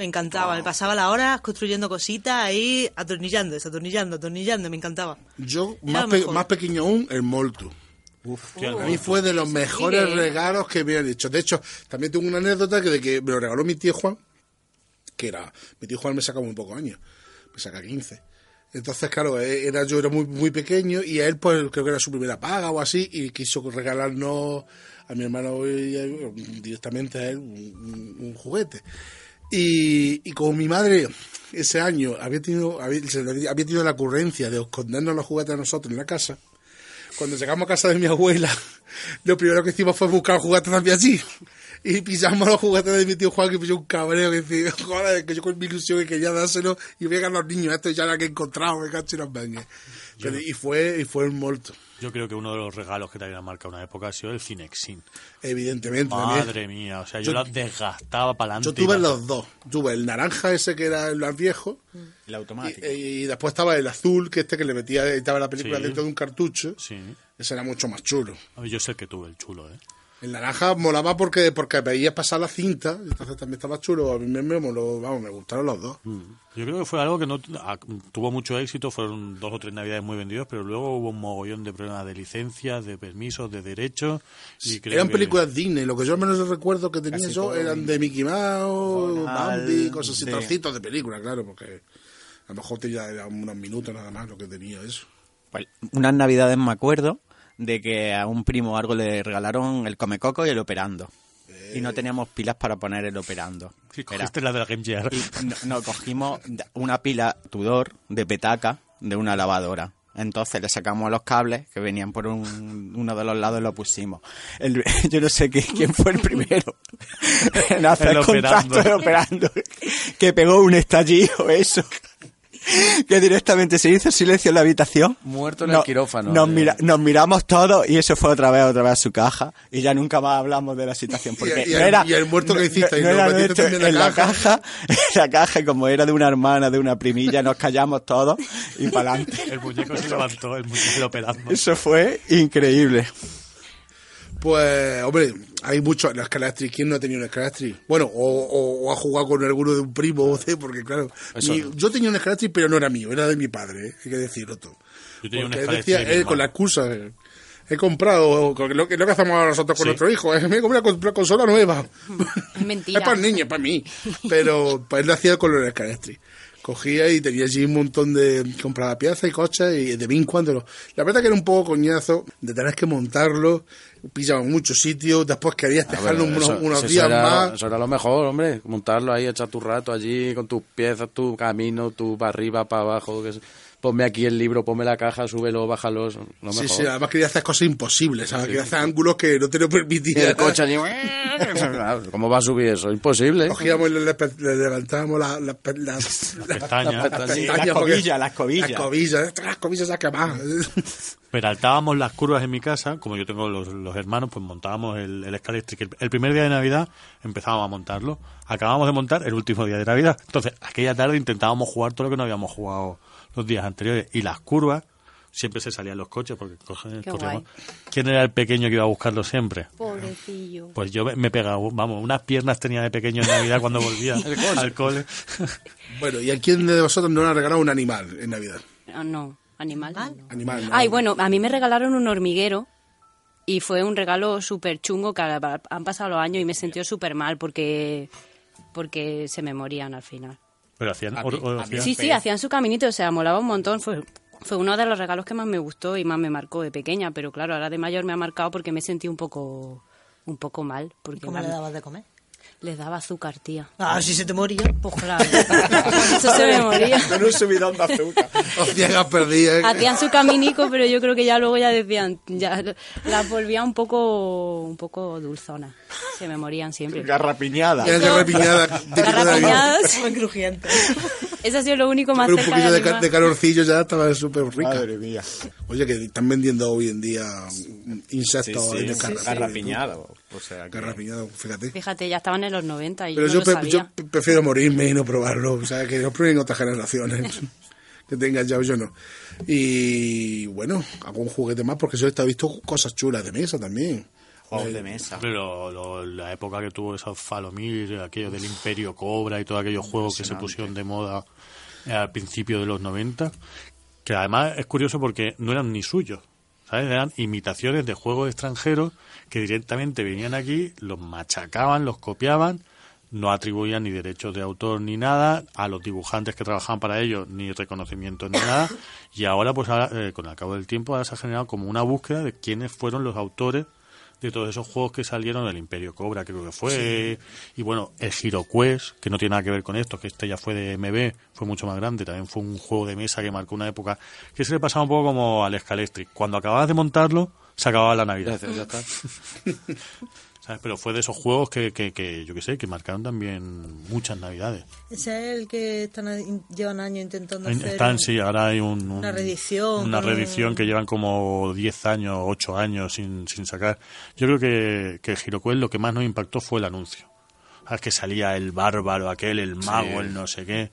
Speaker 4: Me encantaba, me pasaba las horas construyendo cositas ahí, atornillando, desatornillando, atornillando, me encantaba.
Speaker 6: Yo, más, pe- más pequeño aún, el Moltu.
Speaker 5: Tío,
Speaker 6: A mí fue de los mejores
Speaker 1: Sí.
Speaker 6: regalos que me han hecho. De hecho, también tengo una anécdota que de que me lo regaló mi tío Juan, que era, mi tío Juan me saca muy pocos años, me saca 15. Entonces, claro, eh, era yo era muy muy pequeño y a él pues creo que era su primera paga o así y quiso regalarnos a mi hermano y a- directamente a él un, un- un juguete. Y, y como mi madre ese año había tenido había, tenido la ocurrencia de escondernos los juguetes a nosotros en la casa, cuando llegamos a casa de mi abuela, lo primero que hicimos fue buscar juguetes también allí. Y pillamos los juguetes de mi tío Juan, que pilló un cabreo, que decía, joder, que yo con mi ilusión que quería dárselo, y vengan los niños, esto ya lo que he encontrado, me cacho y nos venga. Y fue, y fue un molto,
Speaker 5: Yo creo que uno de los regalos que te había marcado una época ha sido el Cinexin.
Speaker 6: evidentemente. también.
Speaker 5: Madre mía, o sea, yo,
Speaker 6: Yo-
Speaker 5: la desgastaba para adelante.
Speaker 6: Yo tuve los dos. Tuve el naranja ese que era el más viejo,
Speaker 2: El
Speaker 6: y,
Speaker 2: automático.
Speaker 6: y después estaba el azul, que este que le metía, estaba la película
Speaker 5: Sí.
Speaker 6: dentro de un cartucho.
Speaker 5: Sí.
Speaker 6: Ese era mucho más chulo.
Speaker 5: Yo sé que tuve el chulo, ¿eh?
Speaker 6: El naranja molaba porque, porque veías pasar la cinta, entonces también estaba chulo. A mí me, me moló, vamos, me gustaron los dos.
Speaker 5: Yo creo que fue algo que no a- tuvo mucho éxito, fueron dos o tres navidades muy vendidos, pero luego hubo un mogollón de problemas de licencias, de permisos, de derechos. Y creo
Speaker 6: Eran
Speaker 5: que-
Speaker 6: películas Disney, lo que yo al menos recuerdo que tenía
Speaker 2: Casi
Speaker 6: yo eran de Mickey Mouse, Bambi, cosas así,
Speaker 2: sí.
Speaker 6: trocitos de película, claro, porque a lo mejor tenía unos minutos nada más lo que tenía eso.
Speaker 2: Pues, unas navidades me acuerdo de que a un primo o algo le regalaron el Comecoco y el Operando. Y no teníamos pilas para poner el Operando.
Speaker 5: Sí,
Speaker 2: Era-
Speaker 5: cogiste la de la Game Gear.
Speaker 2: y no, no, cogimos una pila Tudor de petaca de una lavadora. Entonces le sacamos los cables que venían por un- uno de los lados y lo pusimos. El- yo no sé qué- quién fue el primero en hacer
Speaker 5: El
Speaker 2: contacto
Speaker 5: operando.
Speaker 2: de operando. Que pegó un estallido, eso. Que directamente se hizo silencio en la habitación.
Speaker 3: Muerto en el quirófano,
Speaker 2: Nos,
Speaker 3: eh.
Speaker 2: mira- nos miramos todos y eso fue otra vez, otra vez a su caja. Y ya nunca más hablamos de la situación. Porque
Speaker 6: y
Speaker 2: no
Speaker 6: el-
Speaker 2: era,
Speaker 6: y el muerto que
Speaker 2: no-
Speaker 6: hiciste,
Speaker 2: no
Speaker 6: ¿y lo
Speaker 2: era
Speaker 6: también en la
Speaker 2: la
Speaker 6: caja?
Speaker 2: caja, en la caja, y como era de una hermana, de una primilla, nos callamos todos y para adelante.
Speaker 5: El muñeco se levantó, el muñeco operando.
Speaker 2: Eso fue increíble.
Speaker 6: Pues, hombre, hay muchos. La Scalastri, ¿quién no ha tenido un Scalastri? Bueno, o, o- o ha jugado con alguno de un primo, o de- porque claro.
Speaker 3: Eso
Speaker 6: mi-
Speaker 3: no.
Speaker 6: yo tenía un Scalastri, pero no era mío, era de mi padre, ¿eh? hay que decirlo todo.
Speaker 5: Yo tenía un
Speaker 6: Porque él
Speaker 5: Scalastri
Speaker 6: decía, él, con la excusa, eh, he comprado, lo que, lo que hacemos nosotros con
Speaker 5: Sí.
Speaker 6: nuestro hijo, eh, me he comprado una consola nueva.
Speaker 1: Es mentira.
Speaker 6: Es para el niño, es para mí. Pero pues él lo hacía con los Scalastri. Cogía y tenía allí un montón de... Compraba piezas y coches y de vez en cuando... lo- La verdad que era un poco coñazo de tener que montarlo, pillaban muchos sitios, después querías
Speaker 3: A ver,
Speaker 6: dejarlo unos,
Speaker 3: eso-
Speaker 6: unos
Speaker 3: eso
Speaker 6: días
Speaker 3: era,
Speaker 6: más...
Speaker 3: Eso era lo mejor, hombre. Montarlo ahí, echar tu rato allí con tus piezas, tu camino, tu para arriba, para abajo. Que ponme aquí el libro, ponme la caja, súbelo, bájalo. Lo
Speaker 6: Sí, sí, además quería hacer cosas imposibles, ¿sabes? Quería hacer ángulos que no te lo
Speaker 3: Y
Speaker 6: permitían.
Speaker 3: el coche allí. ¿Cómo va a subir eso? Imposible.
Speaker 6: Cogíamos y le, le- le levantábamos las las pe- las- las
Speaker 5: Pestañas.
Speaker 6: pestañas
Speaker 2: Sí, cobillas, las cobillas.
Speaker 6: Las cobillas, las cobillas ya quemadas.
Speaker 5: Peraltábamos las curvas en mi casa, como yo tengo los, los hermanos, pues montábamos el. El, el primer día de Navidad empezábamos a montarlo. Acabábamos de montar el último día de Navidad. Entonces, aquella tarde intentábamos jugar todo lo que no habíamos jugado los días anteriores. Y las curvas, siempre se salían los coches, porque cogen más. ¿Quién era el pequeño que iba a buscarlo siempre?
Speaker 1: Pobrecillo.
Speaker 5: Pues yo me- pegaba, vamos, unas piernas tenía de pequeño en Navidad cuando volvía al cole.
Speaker 6: bueno, ¿y a quién de vosotros no le ha regalado un animal en Navidad?
Speaker 1: Ah, no, animal. no.
Speaker 6: Animal. ¿no?
Speaker 1: Ay, bueno, a mí me regalaron un hormiguero y fue un regalo súper chungo que han pasado los años y me sentí súper mal porque, porque se me morían al final.
Speaker 5: Pero hacían...
Speaker 2: A mí-
Speaker 5: o- o
Speaker 2: a mí
Speaker 5: hacían-
Speaker 1: Sí, sí, hacían su caminito, o sea, molaba un montón. Fue, fue uno de los regalos que más me gustó y más me marcó de pequeña, pero claro, ahora de mayor me ha marcado porque me sentí un poco un poco mal. Porque
Speaker 4: ¿Cómo le dabas de comer?
Speaker 1: Les daba azúcar, tía.
Speaker 4: Ah, si se te moría.
Speaker 1: Pues claro, eso se me moría.
Speaker 2: Con un subidón de azúcar.
Speaker 6: Ciegas perdidas.
Speaker 1: Hacían su caminico, pero yo creo que ya luego ya decían, ya las volvía un poco un poco dulzonas. Se me morían siempre.
Speaker 2: Garrapiñada.
Speaker 6: Era garrapiñada.
Speaker 1: Garrapiñadas.
Speaker 4: Muy crujiente.
Speaker 1: Eso ha sido lo único más
Speaker 6: Pero un poquillo de, ca- de calorcillo ya estaba súper rica.
Speaker 2: Madre mía.
Speaker 6: Oye, que están vendiendo hoy en día insectos
Speaker 2: Sí, sí,
Speaker 6: de
Speaker 2: sí,
Speaker 6: carne.
Speaker 2: O sea, que-
Speaker 6: Garrapiñado, fíjate.
Speaker 1: Fíjate, ya estaban en los 90 y
Speaker 6: Pero
Speaker 1: yo
Speaker 6: yo,
Speaker 1: lo
Speaker 6: yo
Speaker 1: sabía.
Speaker 6: pe- prefiero morirme y no probarlo. O sea, que lo prueben otras generaciones. que tengan ya o yo no. Y bueno, algún juguete más, porque yo he visto cosas chulas de mesa también.
Speaker 2: Juegos de mesa.
Speaker 5: Pero lo- la época que tuvo esos Falomir, aquello del Imperio Cobra y todos aquellos juegos que se pusieron de moda eh, al principio de los 90, que además es curioso porque no eran ni suyos, ¿sabes? Eran imitaciones de juegos extranjeros que directamente venían aquí, los machacaban, los copiaban, no atribuían ni derechos de autor ni nada, a los dibujantes que trabajaban para ellos ni reconocimiento ni nada, y ahora pues ahora, eh, con el cabo del tiempo ahora se ha generado como una búsqueda de quiénes fueron los autores de todos esos juegos que salieron del Imperio Cobra, creo que fue. Y bueno, el Hero Quest, que no tiene nada que ver con esto, que este ya fue de MB, fue mucho más grande. También fue un juego de mesa que marcó una época que se le pasaba un poco como al Scalestric. Cuando acababas de montarlo, se acababa la Navidad.
Speaker 3: ya está.
Speaker 5: ¿sabes? Pero fue de esos juegos que, que, que, yo qué sé, que marcaron también muchas Navidades.
Speaker 4: Ese es el que están, llevan años intentando
Speaker 5: En-
Speaker 4: hacer.
Speaker 5: Están, sí, ahora hay un, un-
Speaker 4: Una reedición,
Speaker 5: Una reedición
Speaker 4: un-
Speaker 5: que llevan como 10 años, 8 años sin, sin sacar. Yo creo que, que Giroquel lo que más nos impactó fue el anuncio. ¿Sabes? Que salía el bárbaro aquel, el mago, el no sé qué.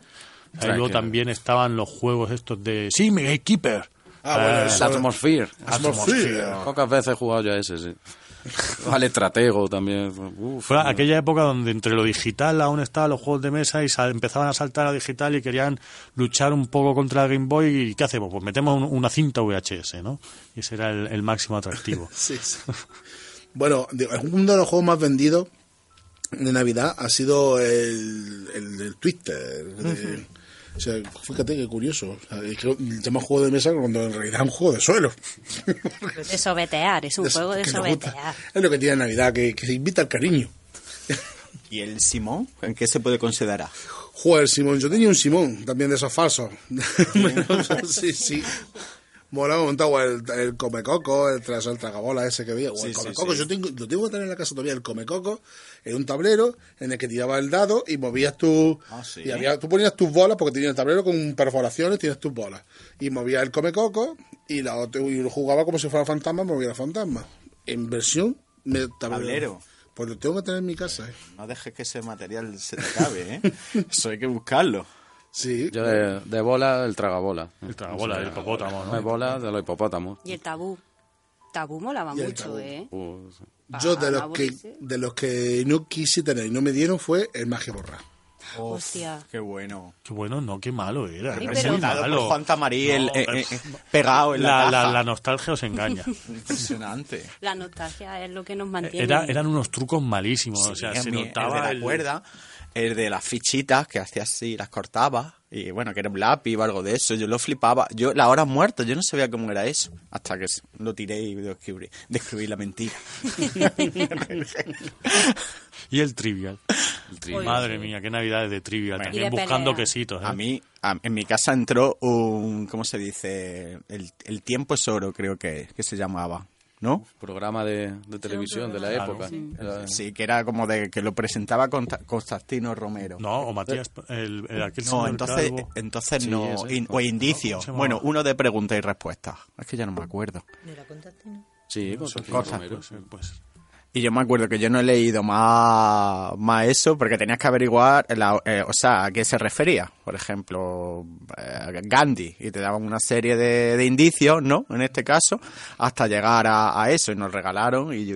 Speaker 5: Luego también estaban los juegos estos de... ¡Sí, mi Gatekeeper!
Speaker 6: Ah, bueno,
Speaker 5: Eh,
Speaker 6: eso-
Speaker 3: Atmosphere.
Speaker 6: Atmosphere.
Speaker 3: Pocas veces he jugado yo a ese, sí. Al estratego también. Uf,
Speaker 5: Fue aquella época donde entre lo digital aún estaban los juegos de mesa y sal- empezaban a saltar a digital y querían luchar un poco contra el Game Boy. ¿Y qué hacemos? Pues metemos un- una cinta VHS, ¿no? Y ese era el, el máximo atractivo.
Speaker 6: Sí, sí. Bueno, uno de los juegos más vendidos de Navidad ha sido el, el, el Twister. de- o sea, fíjate qué curioso. O sea, es que se llama juego de mesa cuando en realidad es un juego de suelo.
Speaker 1: De sobetear, es un
Speaker 6: Es-
Speaker 1: juego de sobetear.
Speaker 6: Es lo que tiene Navidad, que, que se invita al cariño.
Speaker 2: ¿Y el Simón? ¿En qué se puede considerar?
Speaker 6: Joder, Simón, yo tenía un Simón, también de esos falsos. sí, sí. Molaba un montón el, el comecoco, el, tras- el tragabola ese que veía. O el
Speaker 2: Sí,
Speaker 6: comecoco,
Speaker 2: sí.
Speaker 6: yo tengo, lo tengo que tener en la casa todavía, el comecoco, en un tablero en el que tirabas el dado y movías tu...
Speaker 2: Ah, sí.
Speaker 6: Y había, tú ponías tus bolas, porque tenía el tablero con perforaciones, tienes tus bolas. Y movías el comecoco y, la, y lo jugaba como si fuera fantasma, movía la fantasma. En versión me-
Speaker 2: Tablero.
Speaker 6: Pues lo tengo que tener en mi casa, ¿eh?
Speaker 2: No dejes que ese material se te acabe, ¿eh? Eso hay que buscarlo.
Speaker 6: Sí.
Speaker 3: Yo de, de bola, el tragabola.
Speaker 5: El tragabola, el hipopótamo,
Speaker 3: No
Speaker 5: ¿no?
Speaker 3: bola de los hipopótamos.
Speaker 1: Y el tabú. Tabú molaba mucho,
Speaker 6: tabú.
Speaker 1: ¿eh?
Speaker 3: Uh,
Speaker 6: Yo de los que de los que no quise tener y no me dieron fue el magia borra.
Speaker 1: Hostia.
Speaker 2: Qué bueno.
Speaker 5: Qué bueno, no, qué malo era.
Speaker 1: Ay, pero-
Speaker 5: muy malo.
Speaker 2: Juan Tamarí, el-
Speaker 5: No,
Speaker 2: eh,
Speaker 5: eh,
Speaker 2: eh, pegado en la,
Speaker 5: la, la,
Speaker 2: caja.
Speaker 5: la nostalgia os engaña.
Speaker 2: Impresionante.
Speaker 1: La nostalgia es lo que nos mantiene.
Speaker 5: Era, eran unos trucos malísimos. o sea,
Speaker 2: Sí,
Speaker 5: se
Speaker 2: mi-
Speaker 5: notaba
Speaker 2: el de la
Speaker 5: el-
Speaker 2: cuerda, el de las fichitas que hacía así, las cortaba y bueno, que era un lápiz o algo de eso. Yo lo flipaba. Yo la hora muerta, yo no sabía cómo era eso hasta que lo tiré y descubrí, descubrí la mentira.
Speaker 5: Y el trivial.
Speaker 3: trivial.
Speaker 5: Madre mía, qué navidades de trivial. También buscando
Speaker 1: pelea.
Speaker 5: quesitos. ¿eh?
Speaker 2: A mí, a- en mi casa entró un, ¿cómo se dice? El, el tiempo es oro, creo que, que se llamaba, ¿no?
Speaker 3: programa de, de televisión de la
Speaker 5: Claro.
Speaker 3: época. Era-
Speaker 2: Sí, que era como de que lo presentaba Consta- Constantino Romero.
Speaker 5: No, o Matías, el, el- aquel
Speaker 2: No,
Speaker 5: señor
Speaker 2: entonces,
Speaker 5: calvo.
Speaker 2: entonces
Speaker 3: Sí,
Speaker 2: no.
Speaker 3: ese.
Speaker 2: in- o indicios.
Speaker 5: ¿Cómo se llamaba?
Speaker 2: bueno, uno de preguntas y respuestas. Es que ya no me acuerdo.
Speaker 4: ¿No era Constantino?
Speaker 3: Sí,
Speaker 5: Eso,
Speaker 3: Constantino Romero.
Speaker 5: pues, pues,
Speaker 2: Y yo me acuerdo que yo no he leído más, más eso porque tenías que averiguar, eh, o sea, a qué se refería. Por ejemplo, eh, Gandhi. Y te daban una serie de, de indicios, ¿no? En este caso, hasta llegar a, a eso. Y nos regalaron y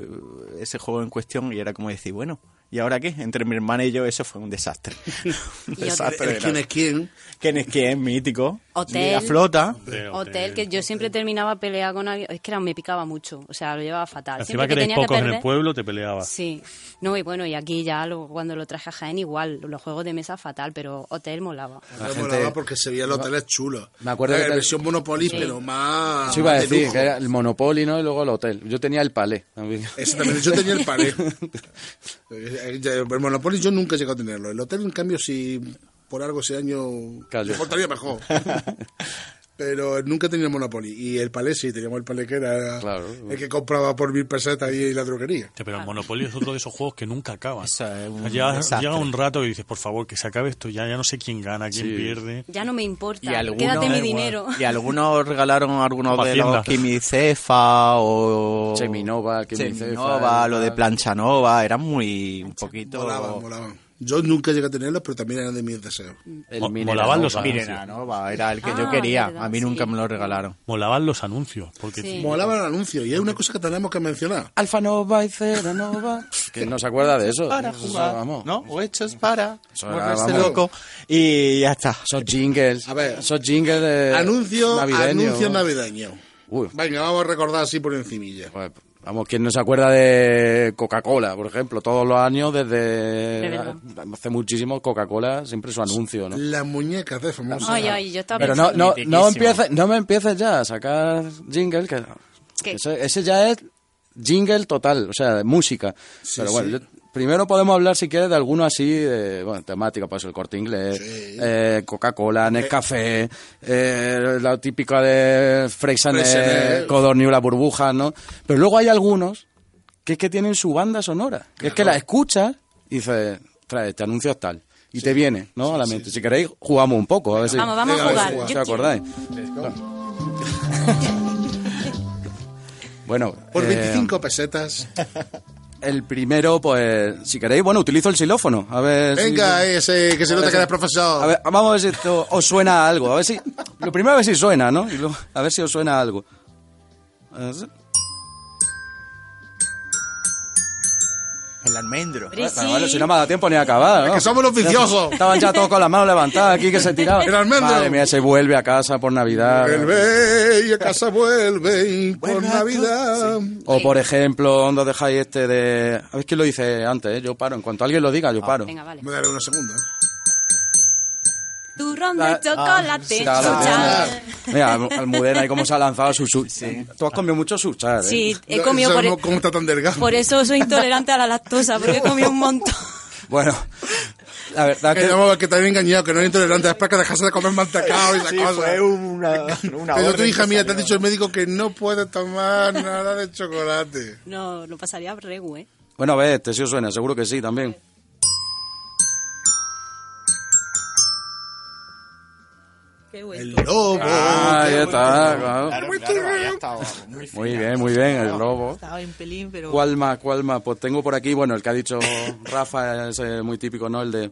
Speaker 2: ese juego en cuestión y era como decir, bueno, ¿y ahora qué? Entre mi hermana y yo eso fue un desastre. un
Speaker 1: Y
Speaker 2: desastre.
Speaker 6: El
Speaker 2: de
Speaker 6: quién es quién.
Speaker 2: ¿Quién es quién? Mítico.
Speaker 1: Hotel.
Speaker 2: La flota.
Speaker 1: Hotel, que yo siempre terminaba peleada con alguien. Es que era, me picaba mucho. O sea, lo llevaba fatal.
Speaker 5: Encima
Speaker 1: Siempre
Speaker 5: que erais
Speaker 1: tenía que
Speaker 5: pocos en el
Speaker 1: perder-
Speaker 5: pueblo, te peleabas.
Speaker 1: Sí. No, y bueno, y aquí ya lo- cuando lo traje a Jaén igual. Los juegos de mesa fatal, pero Hotel molaba.
Speaker 3: La gente-
Speaker 6: molaba porque se veía el hotel chulo.
Speaker 3: Me acuerdo
Speaker 6: La
Speaker 3: que
Speaker 6: versión Monopoly,
Speaker 1: Sí.
Speaker 6: pero más.
Speaker 3: Eso iba a
Speaker 6: de
Speaker 3: decir, que era el Monopoly, ¿no? Y luego el hotel. Yo tenía el palé. también.
Speaker 6: También, yo tenía el pared. El Monopoly yo nunca llegué a tenerlo. El hotel, en cambio, si por algo ese año
Speaker 3: Cayó.
Speaker 6: portaría mejor. Pero nunca tenía el Monopoly. Y el palé sí, teníamos el palé que era
Speaker 3: Claro.
Speaker 6: el que compraba por mil pesetas ahí en la droguería.
Speaker 5: Hostia, Pero el Monopoly es otro de esos juegos que nunca acaban.
Speaker 2: Eso es un
Speaker 5: llega, un rato y dices, por favor, que se acabe esto ya, ya no sé quién gana, quién
Speaker 3: Sí.
Speaker 5: pierde.
Speaker 1: Ya no me importa.
Speaker 2: Y algunos-
Speaker 1: Quédate
Speaker 2: Da
Speaker 1: mi dinero.
Speaker 2: Y algunos regalaron algunos
Speaker 5: Como
Speaker 2: de
Speaker 5: Hacienda.
Speaker 2: los Quimicefa o...
Speaker 3: Cheminova,
Speaker 2: Cheminova, lo de. Planchanova, eran muy un poquito...
Speaker 6: Molaban, molaban. Yo nunca llegué a tenerlos, pero también eran de mis deseos.
Speaker 3: El
Speaker 5: molaban los
Speaker 2: Mirenanova, era el que
Speaker 1: Ah,
Speaker 2: yo quería.
Speaker 1: verdad,
Speaker 2: a mí
Speaker 1: sí.
Speaker 2: nunca me lo regalaron.
Speaker 5: Molaban los anuncios. Porque
Speaker 1: Sí.
Speaker 6: Molaban el anuncio. Y hay una cosa que tenemos que mencionar.
Speaker 3: Alfa Nova y Cera Nova. que no se acuerda de eso.
Speaker 2: Para
Speaker 3: Eso,
Speaker 2: jugar,
Speaker 3: vamos.
Speaker 2: ¿no? O hechos para
Speaker 3: Eso era,
Speaker 2: volverse
Speaker 3: vamos.
Speaker 2: loco. Y ya está.
Speaker 3: Esos jingles.
Speaker 6: A ver.
Speaker 3: Esos jingles de.
Speaker 6: Anuncio,
Speaker 3: navideños.
Speaker 6: anuncio navideño.
Speaker 3: Uy,
Speaker 6: Venga, vamos a recordar así por encimilla.
Speaker 3: pues, vamos, ¿quién no se acuerda de Coca-Cola, por ejemplo? Todos los años,
Speaker 1: De
Speaker 3: desde hace muchísimo, Coca-Cola siempre su anuncio, ¿no?
Speaker 6: Las muñecas de famosos.
Speaker 1: Ay, ay, yo estaba
Speaker 3: Pero no,
Speaker 1: pensando.
Speaker 3: no, no, empieces, no me empieces ya a sacar jingle, que, ese, ese ya es jingle total, o sea, de música. Pero bueno, yo- primero podemos hablar, si quieres, de alguno así, de, bueno, temática, pues el corte inglés, eh, Coca-Cola, Nescafé, eh, la típica de Freixenet. Codorniu, la burbuja, ¿no? Pero luego hay algunos que es que tienen su banda sonora, que es que la escuchas y dices, trae, este anuncio es tal. Y te viene, ¿no? A la mente. Si queréis, jugamos un poco. A ver si,
Speaker 1: Vamos, vamos a jugar.
Speaker 3: os acordáis. Bueno,
Speaker 6: Por
Speaker 3: eh,
Speaker 6: 25 pesetas.
Speaker 3: El primero, pues, si queréis, bueno, utilizo el xilófono. A ver si-
Speaker 6: Venga, ese, que se nota que eres profesor.
Speaker 3: A ver, vamos a ver si esto os suena a algo. A ver si. Lo primero a ver si suena, ¿no? Y luego, a ver si os suena a algo.
Speaker 2: El almendro.
Speaker 3: Bueno, si no me ha dado tiempo ni a acabar, ¿no?
Speaker 6: que somos los viciosos.
Speaker 3: Estaban ya todos con las manos levantadas aquí que se tiraban.
Speaker 6: El almendro.
Speaker 3: Madre mía, se vuelve a casa por Navidad.
Speaker 6: Vuelve y a casa vuelve por Navidad.
Speaker 3: O por ejemplo, ¿dónde os dejáis este de. A ver quién lo dice antes, ¿eh? Yo paro. En cuanto alguien lo diga, yo paro.
Speaker 1: Venga, vale.
Speaker 6: Me daré una segunda.
Speaker 1: Turrón de chocolate.
Speaker 3: Claro,
Speaker 1: chucha.
Speaker 3: Mira, Al- Almudena, ahí cómo se ha lanzado su su. Tú has comido mucho suchar, ¿eh?
Speaker 1: Sí, he
Speaker 6: No
Speaker 1: comido por,
Speaker 6: sabemos cómo está tan delgado.
Speaker 1: por eso soy intolerante a la lactosa, porque he comido un montón.
Speaker 3: Bueno, la verdad
Speaker 6: Que,
Speaker 3: que.
Speaker 6: no, que te había engañado, que no es intolerante. Después que dejarse de comer mantecado y esas
Speaker 2: Sí,
Speaker 6: cosas.
Speaker 2: fue una, una
Speaker 6: Pero tu hija mía te ha dicho el médico que no puede tomar nada de chocolate.
Speaker 1: No, no pasaría regu, ¿eh?
Speaker 3: Bueno, a ver, este sí os suena, seguro que sí también.
Speaker 4: Qué
Speaker 6: El lobo.
Speaker 3: Ahí está, claro.
Speaker 2: Claro, muy
Speaker 3: Muy bien, muy bien, el lobo.
Speaker 4: Estaba en pelín, pero...
Speaker 3: ¿Cuál más, cuál más? Pues tengo por aquí, bueno, el que ha dicho Rafa es eh, muy típico, ¿no? El de...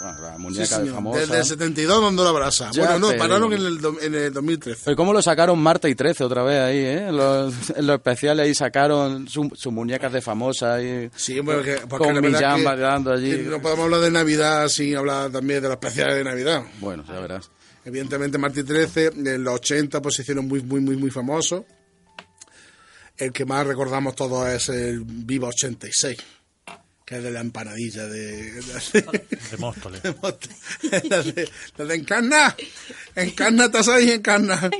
Speaker 3: Bueno, la
Speaker 6: Sí,
Speaker 3: muñeca de famosa.
Speaker 6: Desde el 72 mandó la brasa.
Speaker 3: Ya
Speaker 6: bueno, no, pararon en el, do- en el 2013.
Speaker 3: Pero cómo lo sacaron Marta y 13 otra vez ahí, ¿eh? En los, en los especiales ahí sacaron su- sus muñecas de famosa y
Speaker 6: Sí, bueno, que, porque
Speaker 3: con
Speaker 6: la que-
Speaker 3: bailando allí.
Speaker 6: no podemos hablar de Navidad sin hablar también de los especiales de Navidad.
Speaker 3: Bueno, ya verás.
Speaker 6: Evidentemente, Martí 13, en los 80 pues se hicieron muy, muy, muy, muy famosos. El que más recordamos todos es el Viva 86, que es de la empanadilla de... de-
Speaker 5: De Móstoles.
Speaker 6: la de, la de encarna, encarna, estás ahí, encarna.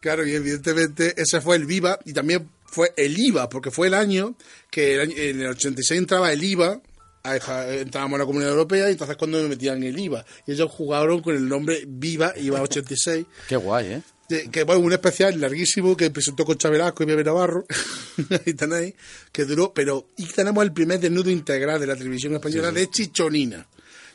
Speaker 6: Claro, y evidentemente ese fue el Viva y también fue el IVA, porque fue el año que el año- en el 86 entraba el IVA, a entrábamos en la Comunidad Europea y entonces cuando metían el IVA. Y ellos jugaron con el nombre Viva IVA 86.
Speaker 3: Qué guay, ¿eh?
Speaker 6: Que, bueno, un especial larguísimo que presentó con Chavelasco y Bebe Navarro. Ahí tenéis. Que duró, pero. Y tenemos el primer desnudo integral de la televisión española de Chichonina.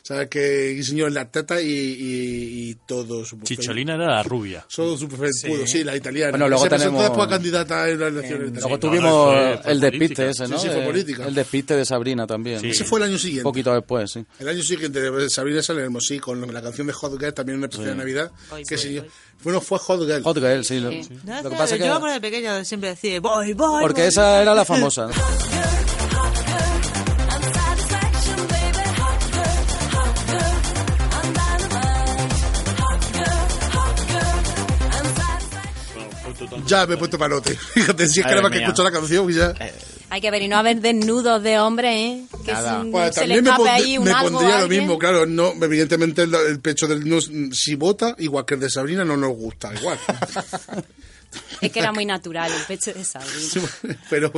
Speaker 6: ¿Sabes? Que diseñó en las tetas y, y, y todo su
Speaker 5: Chicholina era la rubia.
Speaker 6: Todo su felpudo, sí. la italiana.
Speaker 3: Bueno, luego
Speaker 6: Se presentó
Speaker 3: tenemos-
Speaker 6: después candidata en las elecciones
Speaker 3: Luego tuvimos
Speaker 5: fue- fue
Speaker 3: el despiste ese, ¿no?
Speaker 6: Sí, sí, fue política.
Speaker 3: El despiste de Sabrina también.
Speaker 5: Sí.
Speaker 6: Ese fue el año
Speaker 3: Un
Speaker 6: siguiente.
Speaker 3: poquito después, sí.
Speaker 6: El año siguiente, Sabrina Salermo, sí, con la canción de Hot Girl, también una especial de Navidad.
Speaker 4: Ay,
Speaker 6: que
Speaker 4: voy.
Speaker 6: Bueno, fue Hot Girl.
Speaker 3: Hot Girl, sí. Lo,
Speaker 1: Sí.
Speaker 4: No,
Speaker 3: lo que
Speaker 4: no,
Speaker 3: pasa es
Speaker 4: yo
Speaker 3: que...
Speaker 4: acuerdo de pequeña siempre decía, voy, voy,
Speaker 3: Porque
Speaker 4: voy".
Speaker 3: esa era la famosa.
Speaker 6: Ya me he puesto palote. Fíjate, si es que nada más que escucho la canción y ya.
Speaker 1: Hay que ver y no haber desnudos de hombres, ¿eh? Que
Speaker 2: Nada.
Speaker 1: si
Speaker 6: Pues
Speaker 1: se le
Speaker 6: también me,
Speaker 1: escape
Speaker 6: pondré-
Speaker 1: ahí un
Speaker 6: me
Speaker 1: algo
Speaker 6: pondría lo mismo, claro. No, evidentemente el, el pecho del no, si vota, igual que el de Sabrina, no nos gusta, igual.
Speaker 1: Es que era muy natural el pecho de Sabrina.
Speaker 6: Sí, Pero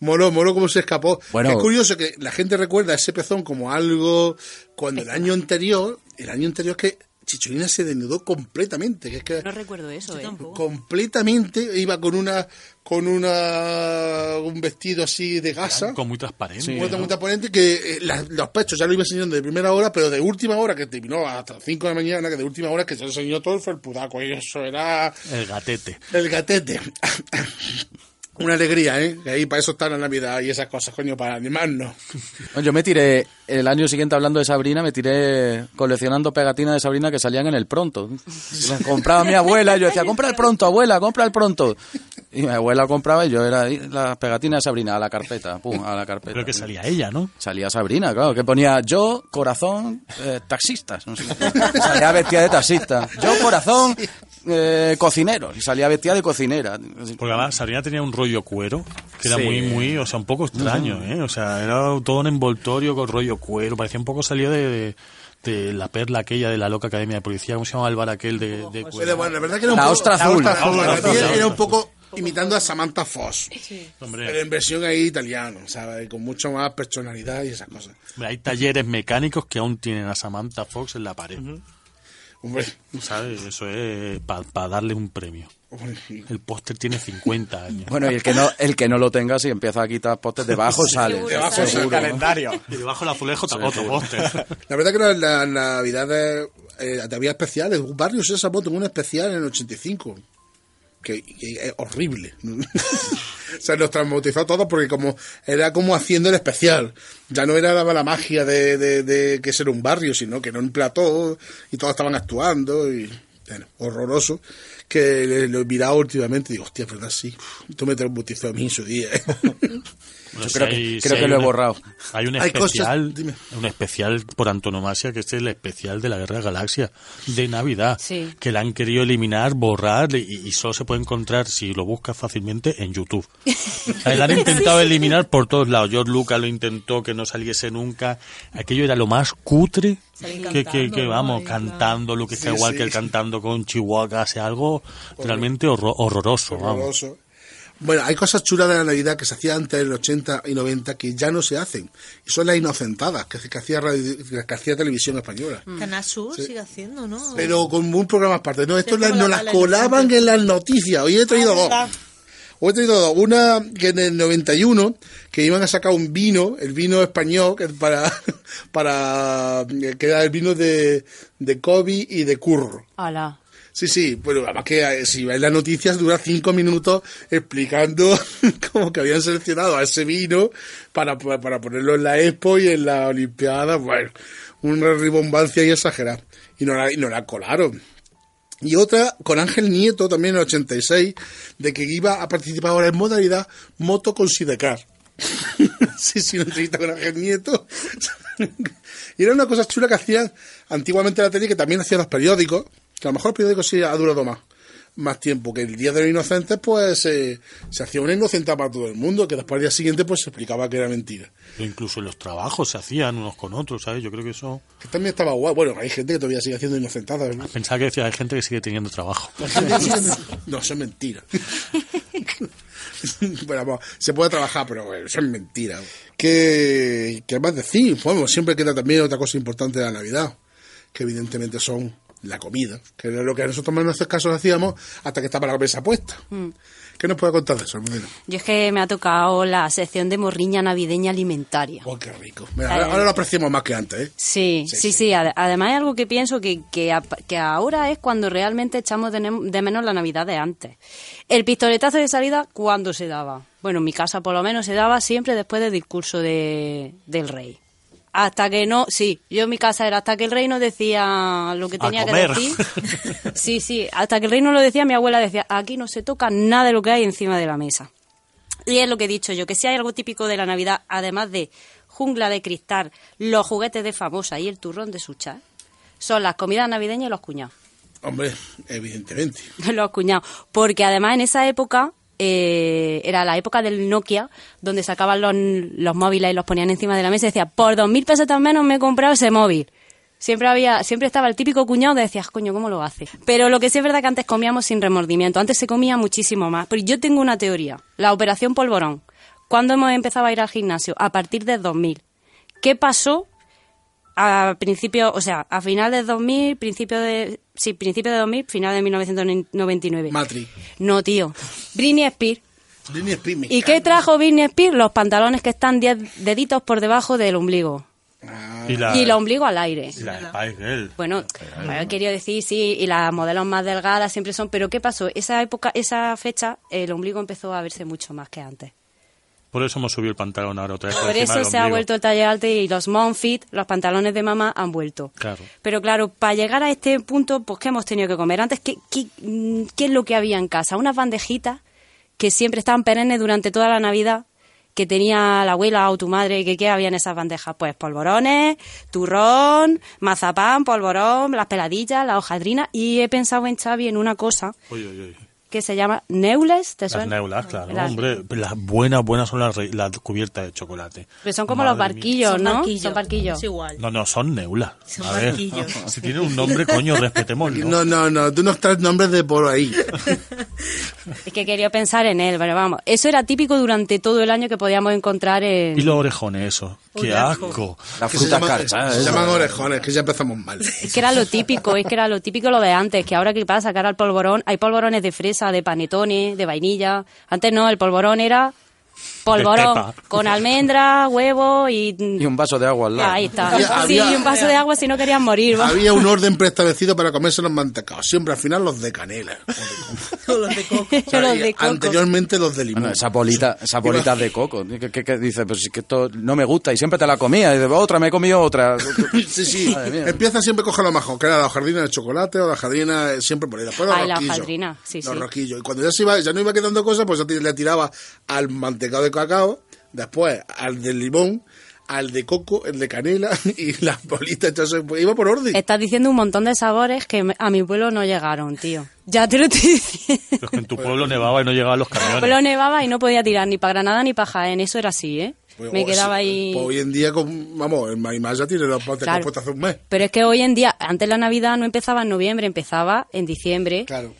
Speaker 6: molo, molo cómo se escapó.
Speaker 3: Bueno.
Speaker 6: es curioso que la gente recuerda ese pezón como algo cuando el año anterior, el año anterior es que Chicholina se desnudó completamente, que es que
Speaker 1: No recuerdo eso, ¿eh?
Speaker 6: completamente iba con una con una un vestido así de gasa.
Speaker 5: Con muy transparente.
Speaker 6: Muy,
Speaker 5: ¿no?
Speaker 6: muy transparente que eh, la- los pechos ya lo iba enseñando de primera hora, pero de última hora, que terminó hasta las 5 de la mañana, que de última hora que se enseñó todo el felpudaco, y eso era
Speaker 5: El gatete.
Speaker 6: el gatete. Una alegría, ¿eh? Que ahí para eso está la Navidad y esas cosas, coño, para animarnos.
Speaker 3: Yo me tiré, el año siguiente hablando de Sabrina, me tiré coleccionando pegatinas de Sabrina que salían en el pronto. Las compraba mi abuela y yo decía, compra el pronto, abuela, compra el pronto. Y mi abuela compraba y yo era ahí, las pegatinas de Sabrina a la carpeta, pum, a la carpeta.
Speaker 5: Creo que salía ella, ¿no?
Speaker 3: Salía Sabrina, claro, que ponía yo, corazón, eh, taxistas. No sé. Salía vestida de taxista. Yo, corazón, eh, cocinero. Y salía vestida de cocinera.
Speaker 5: Porque además Sabrina tenía un rollo cuero que era
Speaker 3: Sí.
Speaker 5: muy, muy, o sea, un poco extraño, ¿eh? O sea, era todo un envoltorio con rollo cuero. Parecía un poco salido de, de, de la perla aquella de la loca academia de policía, ¿cómo se llama el bar aquel de, de
Speaker 6: Pero bueno, la verdad que era un
Speaker 3: La
Speaker 6: poco-
Speaker 3: ostra azul.
Speaker 6: La ostra azul.
Speaker 5: La ostra azul.
Speaker 6: Era un poco imitando a Samantha Fox.
Speaker 5: Hombre,
Speaker 6: Pero en versión ahí italiano, ¿sabes? Con mucho más personalidad y esas cosas.
Speaker 5: hombre, hay talleres mecánicos que aún tienen a Samantha Fox en la pared.
Speaker 6: Hombre,
Speaker 5: ¿Sabes? Eso es para darle un premio. El póster tiene 50 años.
Speaker 3: Bueno, y el que no, el que no lo tenga, si empieza a quitar postes debajo, sale.
Speaker 6: debajo es el
Speaker 2: calendario.
Speaker 5: Y debajo del azulejo otro póster.
Speaker 6: La verdad que las la, navidades eh, había especiales. Barrio Sésamo tuvo un especial en el 85. Que, que es horrible. o sea, nos traumatizó a todos porque como era como haciendo el especial. Ya no era la, la magia de, de, de que ser un barrio, sino que era un plató y todos estaban actuando y bueno, horroroso. Que lo he mirado últimamente y digo, hostia, verdad, sí. Tú me traumatizó a mí en su día. ¿eh?
Speaker 5: Bueno,
Speaker 3: creo
Speaker 5: si hay-
Speaker 3: creo
Speaker 5: si
Speaker 3: que lo he borrado.
Speaker 5: Hay un
Speaker 6: Hay cosas-
Speaker 5: especial,
Speaker 6: dime.
Speaker 5: un especial por antonomasia que este es el especial de la Guerra de Galaxia de Navidad,
Speaker 1: Sí.
Speaker 5: que la han querido eliminar, borrar y, y solo se puede encontrar si lo buscas fácilmente en YouTube. La han intentado eliminar por todos lados. George Lucas lo intentó que no saliese nunca. Aquello era lo más cutre que, que, que, vamos cantando, lo que está
Speaker 6: Sí,
Speaker 5: igual
Speaker 6: sí.
Speaker 5: que el cantando con Chihuahua, hace algo realmente horror- horroroso. vamos.
Speaker 6: Bueno, hay cosas chulas de la Navidad que se hacían antes en el 80 y 90 que ya no se hacen. Y son las inocentadas que, que hacía, radio- que hacía televisión española.
Speaker 4: Canal Sur sigue haciendo, ¿no?
Speaker 6: Pero con un programa aparte. No, esto las-
Speaker 4: la
Speaker 6: las
Speaker 4: tele,
Speaker 6: colaban en las noticias. Hoy he traído
Speaker 4: Ah,
Speaker 6: dos.
Speaker 4: verdad.
Speaker 6: Hoy he traído dos. Una que en el 91, que iban a sacar un vino, el vino español, que para, para, que era el vino de, de Kobe y de Curro.
Speaker 1: Hola.
Speaker 6: Sí, sí, bueno, además que eh, si ves las noticias dura cinco minutos explicando cómo que habían seleccionado a ese vino para, para, para ponerlo en la Expo y en la Olimpiada, bueno, una ribombancia y exagerada. Y no la, y no la colaron. Y otra con Ángel Nieto, también en el 86, de que iba a participar ahora en modalidad moto con Sidecar. sí, sí, una entrevista con Ángel Nieto. y era una cosa chula que hacían antiguamente la tele, que también hacían los periódicos, que a lo mejor el periódico sí ha durado más más tiempo que el Día de los Inocentes, pues eh, se hacía una inocente para todo el mundo, que después al día siguiente pues se explicaba que era mentira.
Speaker 5: O incluso en los trabajos se hacían unos con otros, ¿sabes? Yo creo que eso...
Speaker 6: Que también estaba guay. Bueno, hay gente que todavía sigue haciendo inocentadas. ¿no?
Speaker 5: Pensaba que decía, hay gente que sigue teniendo trabajo.
Speaker 6: No, eso es mentira. bueno, se puede trabajar, pero bueno, eso es mentira. ¿Qué, qué más decir? Bueno, siempre queda también otra cosa importante de la Navidad, que evidentemente son la comida, que era lo que nosotros en nuestros casos hacíamos hasta que estaba la mesa puesta. ¿Qué nos puede contar de eso, Almudena?
Speaker 1: Yo es que me ha tocado la sección de morriña navideña alimentaria.
Speaker 6: Oh, qué rico. Mira, ahora, ahora lo apreciamos más que antes, ¿eh?
Speaker 1: Sí,
Speaker 6: Sí,
Speaker 1: sí,
Speaker 6: sí.
Speaker 1: sí. Ade- Además es algo que pienso que, que, a- que ahora es cuando realmente echamos de, de menos la Navidad de antes. El pistoletazo de salida, ¿cuándo se daba? Bueno, en mi casa por lo menos se daba siempre después del discurso de, del rey. Hasta que no, sí, yo en mi casa era hasta que el rey no decía lo que tenía que decir. Sí, sí, hasta que el rey no lo decía, mi abuela decía, aquí no se toca nada de lo que hay encima de la mesa. Y es lo que he dicho yo, que si hay algo típico de la Navidad, además de jungla de cristal, los juguetes de famosa y el turrón de sucha, son las comidas navideñas y los cuñados.
Speaker 6: Hombre, evidentemente.
Speaker 1: los cuñados. Porque además en esa época, eh, era la época del Nokia, donde sacaban los, móviles y los ponían encima de la mesa y decía, por dos mil pesos menos me he comprado ese móvil. Siempre había, siempre estaba el típico cuñado que decías, coño, ¿cómo lo hace? Pero lo que sí es verdad que antes comíamos sin remordimiento, antes se comía muchísimo más. Pero yo tengo una teoría, la operación polvorón. ¿Cuándo hemos empezado a ir al gimnasio? A partir del 2000. ¿Qué pasó a principio, o sea, a final del 2000, principio de, sí, principio de 2000, final de 1999?
Speaker 6: Matrix.
Speaker 1: No, tío. Britney Spears.
Speaker 6: Britney Spears, me
Speaker 1: ¿Y qué trajo Britney Spears? Los pantalones que están 10 deditos por debajo del ombligo.
Speaker 5: Y la,
Speaker 1: Y el ombligo al aire.
Speaker 5: y la Spice Girl.
Speaker 1: Bueno, bueno, quería decir, sí, y las modelos más delgadas siempre son, pero ¿qué pasó? Esa época, esa fecha, el ombligo empezó a verse mucho más que antes.
Speaker 5: Por eso hemos subido el pantalón ahora otra vez.
Speaker 1: Por eso se ha vuelto el talle alto y los Monfit, los pantalones de mamá, han vuelto.
Speaker 5: Claro.
Speaker 1: Pero claro, para llegar a este punto, pues ¿qué hemos tenido que comer? Antes, ¿qué, qué, mm, qué es lo que había en casa? Unas bandejitas que siempre estaban perennes durante toda la Navidad, que tenía la abuela o tu madre, que qué había en esas bandejas? Pues polvorones, turrón, mazapán, polvorón, las peladillas, la hojadrina, y he pensado en Xavi en una cosa. Que se llama Neules, ¿te
Speaker 5: Las
Speaker 1: suena?
Speaker 5: neulas, claro.
Speaker 1: Las-
Speaker 5: Hombre, las buenas, buenas son las, las cubiertas de chocolate.
Speaker 1: Que son como los
Speaker 5: Madre
Speaker 1: barquillos,
Speaker 4: Son
Speaker 1: ¿no?
Speaker 4: barquillos.
Speaker 1: Son barquillos.
Speaker 4: Es igual.
Speaker 5: No, no, son neulas.
Speaker 4: Son
Speaker 5: A ver,
Speaker 4: barquillos.
Speaker 5: si tienen un nombre, coño, respetémoslo.
Speaker 6: No, no, no, tú no estás nombres de por ahí.
Speaker 1: Es que quería pensar en él, pero vamos. Eso era típico durante todo el año que podíamos encontrar en...
Speaker 5: Y los orejones, eso. ¡Qué asco!
Speaker 3: Las
Speaker 6: Que se,
Speaker 3: carchas.
Speaker 6: se
Speaker 3: eso.
Speaker 6: llaman orejones, que ya empezamos mal.
Speaker 1: Es que era lo típico, es que era lo típico lo de antes, que ahora qué pasa, que ahora el polvorón, hay polvorones de fresa, de panetones, de vainilla. Antes no, el polvorón era polvorón con almendra, huevo y...
Speaker 3: Y un vaso de agua al lado.
Speaker 1: Ahí está.
Speaker 6: Había-
Speaker 1: sí,
Speaker 6: había-
Speaker 1: y un vaso de agua si no querían morir. ¿va?
Speaker 6: Había un orden preestablecido para comerse los mantecados. Siempre al final los de canela.
Speaker 4: Los de coco.
Speaker 6: O sea,
Speaker 1: Los de coco.
Speaker 6: Anteriormente los de limón.
Speaker 3: Bueno, esa bolita, esa bolitas de coco. ¿Qué, qué, qué dice? Pues es que esto no me gusta y siempre te la comía. Y dice, otra, me he comido otra.
Speaker 6: Sí, sí. Empieza siempre a coger lo mejor, que era la hojaldrina de chocolate o la hojaldrina eh, siempre por ahí. Después los
Speaker 1: Ay, la hojaldrina, sí,
Speaker 6: Los
Speaker 1: sí.
Speaker 6: rosquillos. Y cuando ya, se iba, ya no iba quedando cosas, pues ya le tiraba al mantecado de cacao, después al del limón, al de coco, el de canela y las bolitas. Entonces, pues, iba por orden.
Speaker 1: Estás diciendo un montón de sabores que a mi pueblo no llegaron, tío. Ya te lo estoy diciendo.
Speaker 5: Pero es que en tu pueblo nevaba y no llegaban los
Speaker 1: Mi
Speaker 5: camiones.
Speaker 1: pueblo nevaba y no podía tirar ni para Granada ni para Jaén. Eso era así, ¿eh?
Speaker 6: Pues,
Speaker 1: Me quedaba ahí...
Speaker 6: pues hoy en día, con, vamos, el Maimás ya tiene los mantecados
Speaker 1: Claro.
Speaker 6: puestos hace un mes.
Speaker 1: Pero es que hoy en día, antes la Navidad no empezaba en noviembre, empezaba en diciembre,
Speaker 6: Claro.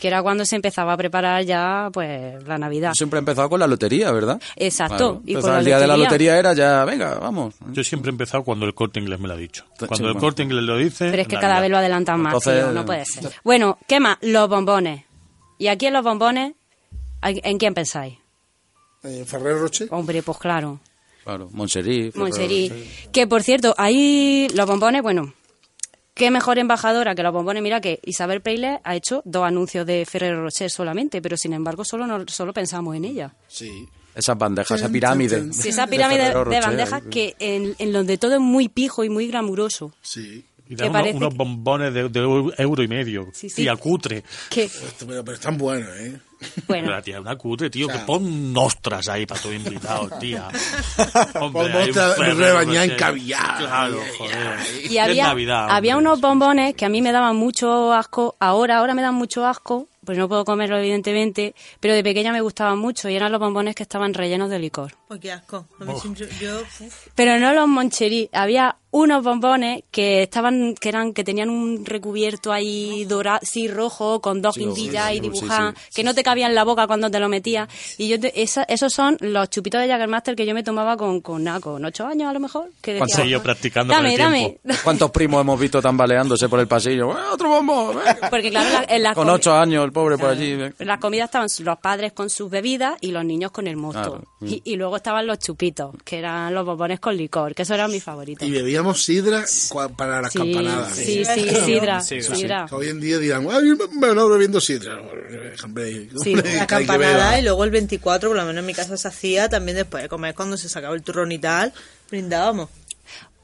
Speaker 1: Que era cuando se empezaba a preparar ya, pues, la Navidad.
Speaker 3: Yo siempre he empezado con la lotería, ¿verdad?
Speaker 1: Exacto.
Speaker 3: Claro.
Speaker 1: Y con
Speaker 3: Empezar
Speaker 1: la
Speaker 3: el día de la
Speaker 1: lotería.
Speaker 3: era ya, venga, vamos.
Speaker 5: Yo siempre he empezado cuando el corte inglés me lo ha dicho.
Speaker 3: Sí,
Speaker 5: Cuando el
Speaker 3: bueno.
Speaker 5: corte inglés lo dice.
Speaker 1: Pero es que
Speaker 5: Navidad.
Speaker 1: cada vez lo adelantan más,
Speaker 3: Entonces-
Speaker 1: tío, no puede ser. Bueno, ¿qué más? Los bombones. Y aquí en los bombones, ¿en quién pensáis?
Speaker 6: Eh, Ferrer Roche.
Speaker 1: Hombre, pues claro,
Speaker 3: Claro, Monserí.
Speaker 1: Monserí. Que por cierto, ahí los bombones, bueno, qué mejor embajadora que los bombones. Mira que Isabel Preyle ha hecho dos anuncios de Ferrero Rocher solamente, pero sin embargo solo, no, solo pensamos en ella.
Speaker 6: Sí.
Speaker 3: Esas bandejas, esa pirámide.
Speaker 1: Sí, esa pirámide de,
Speaker 3: Rocher,
Speaker 1: bandejas que en, en donde todo es muy pijo y muy glamuroso.
Speaker 6: Sí.
Speaker 5: Y dan unos, bombones de, de euro y medio.
Speaker 1: Sí, sí.
Speaker 5: Tía, cutre.
Speaker 6: Esto, Pero, pero están buenos, ¿eh?
Speaker 1: bueno,
Speaker 5: La tía, una cutre, tío,
Speaker 6: O sea-
Speaker 5: que pon ostras ahí para todos invitados, tía.
Speaker 6: Pon ostras
Speaker 5: Ferrero
Speaker 6: rebañadas en caviar.
Speaker 5: Claro, joder.
Speaker 1: y había,
Speaker 5: Navidad,
Speaker 1: había
Speaker 5: hombre.
Speaker 1: unos bombones que a mí me daban mucho asco. Ahora, ahora me dan mucho asco, pues no puedo comerlo evidentemente, pero de pequeña me gustaban mucho y eran los bombones que estaban rellenos de licor.
Speaker 4: Qué asco. A mí siempre- yo, uf,
Speaker 1: Pero no los moncherí, había unos bombones que estaban, que eran, que tenían un recubierto ahí dorado, sí, rojo, con dos
Speaker 3: Sí,
Speaker 1: guindillas
Speaker 3: sí,
Speaker 1: y dibujadas,
Speaker 3: sí, sí,
Speaker 1: que no te cabían en la boca cuando te lo metías. Y yo te- esa- esos son los chupitos de Jaggermaster que yo me tomaba con, con, nada, con ocho años a lo mejor. Que
Speaker 3: ¿Cuánto?
Speaker 1: decía,
Speaker 5: yo practicando con
Speaker 1: dame,
Speaker 5: el
Speaker 1: dame.
Speaker 5: tiempo.
Speaker 3: ¿Cuántos primos hemos visto tambaleándose por el pasillo? ¡Eh, otro bombo! eh!
Speaker 1: Porque claro, la- en las
Speaker 3: Con ocho años, el pobre por allí. eh.
Speaker 1: En las comidas estaban los padres con sus bebidas y los niños con el mosto.
Speaker 3: Claro.
Speaker 1: Y, y luego estaban los chupitos, que eran los bombones con licor, que eso eran mis favoritos.
Speaker 6: Y bebíamos sidra para las
Speaker 1: Sí,
Speaker 6: campanadas.
Speaker 1: sí, sí, sidra,
Speaker 2: Sí, sí.
Speaker 1: sidra.
Speaker 6: Hoy en día dirán, ay, me lo bebiendo sidra. Hombre,
Speaker 1: Sí,
Speaker 6: hombre,
Speaker 4: la campanada y luego el 24, por lo menos en mi casa se hacía también después de comer cuando se sacaba el turrón y tal, brindábamos.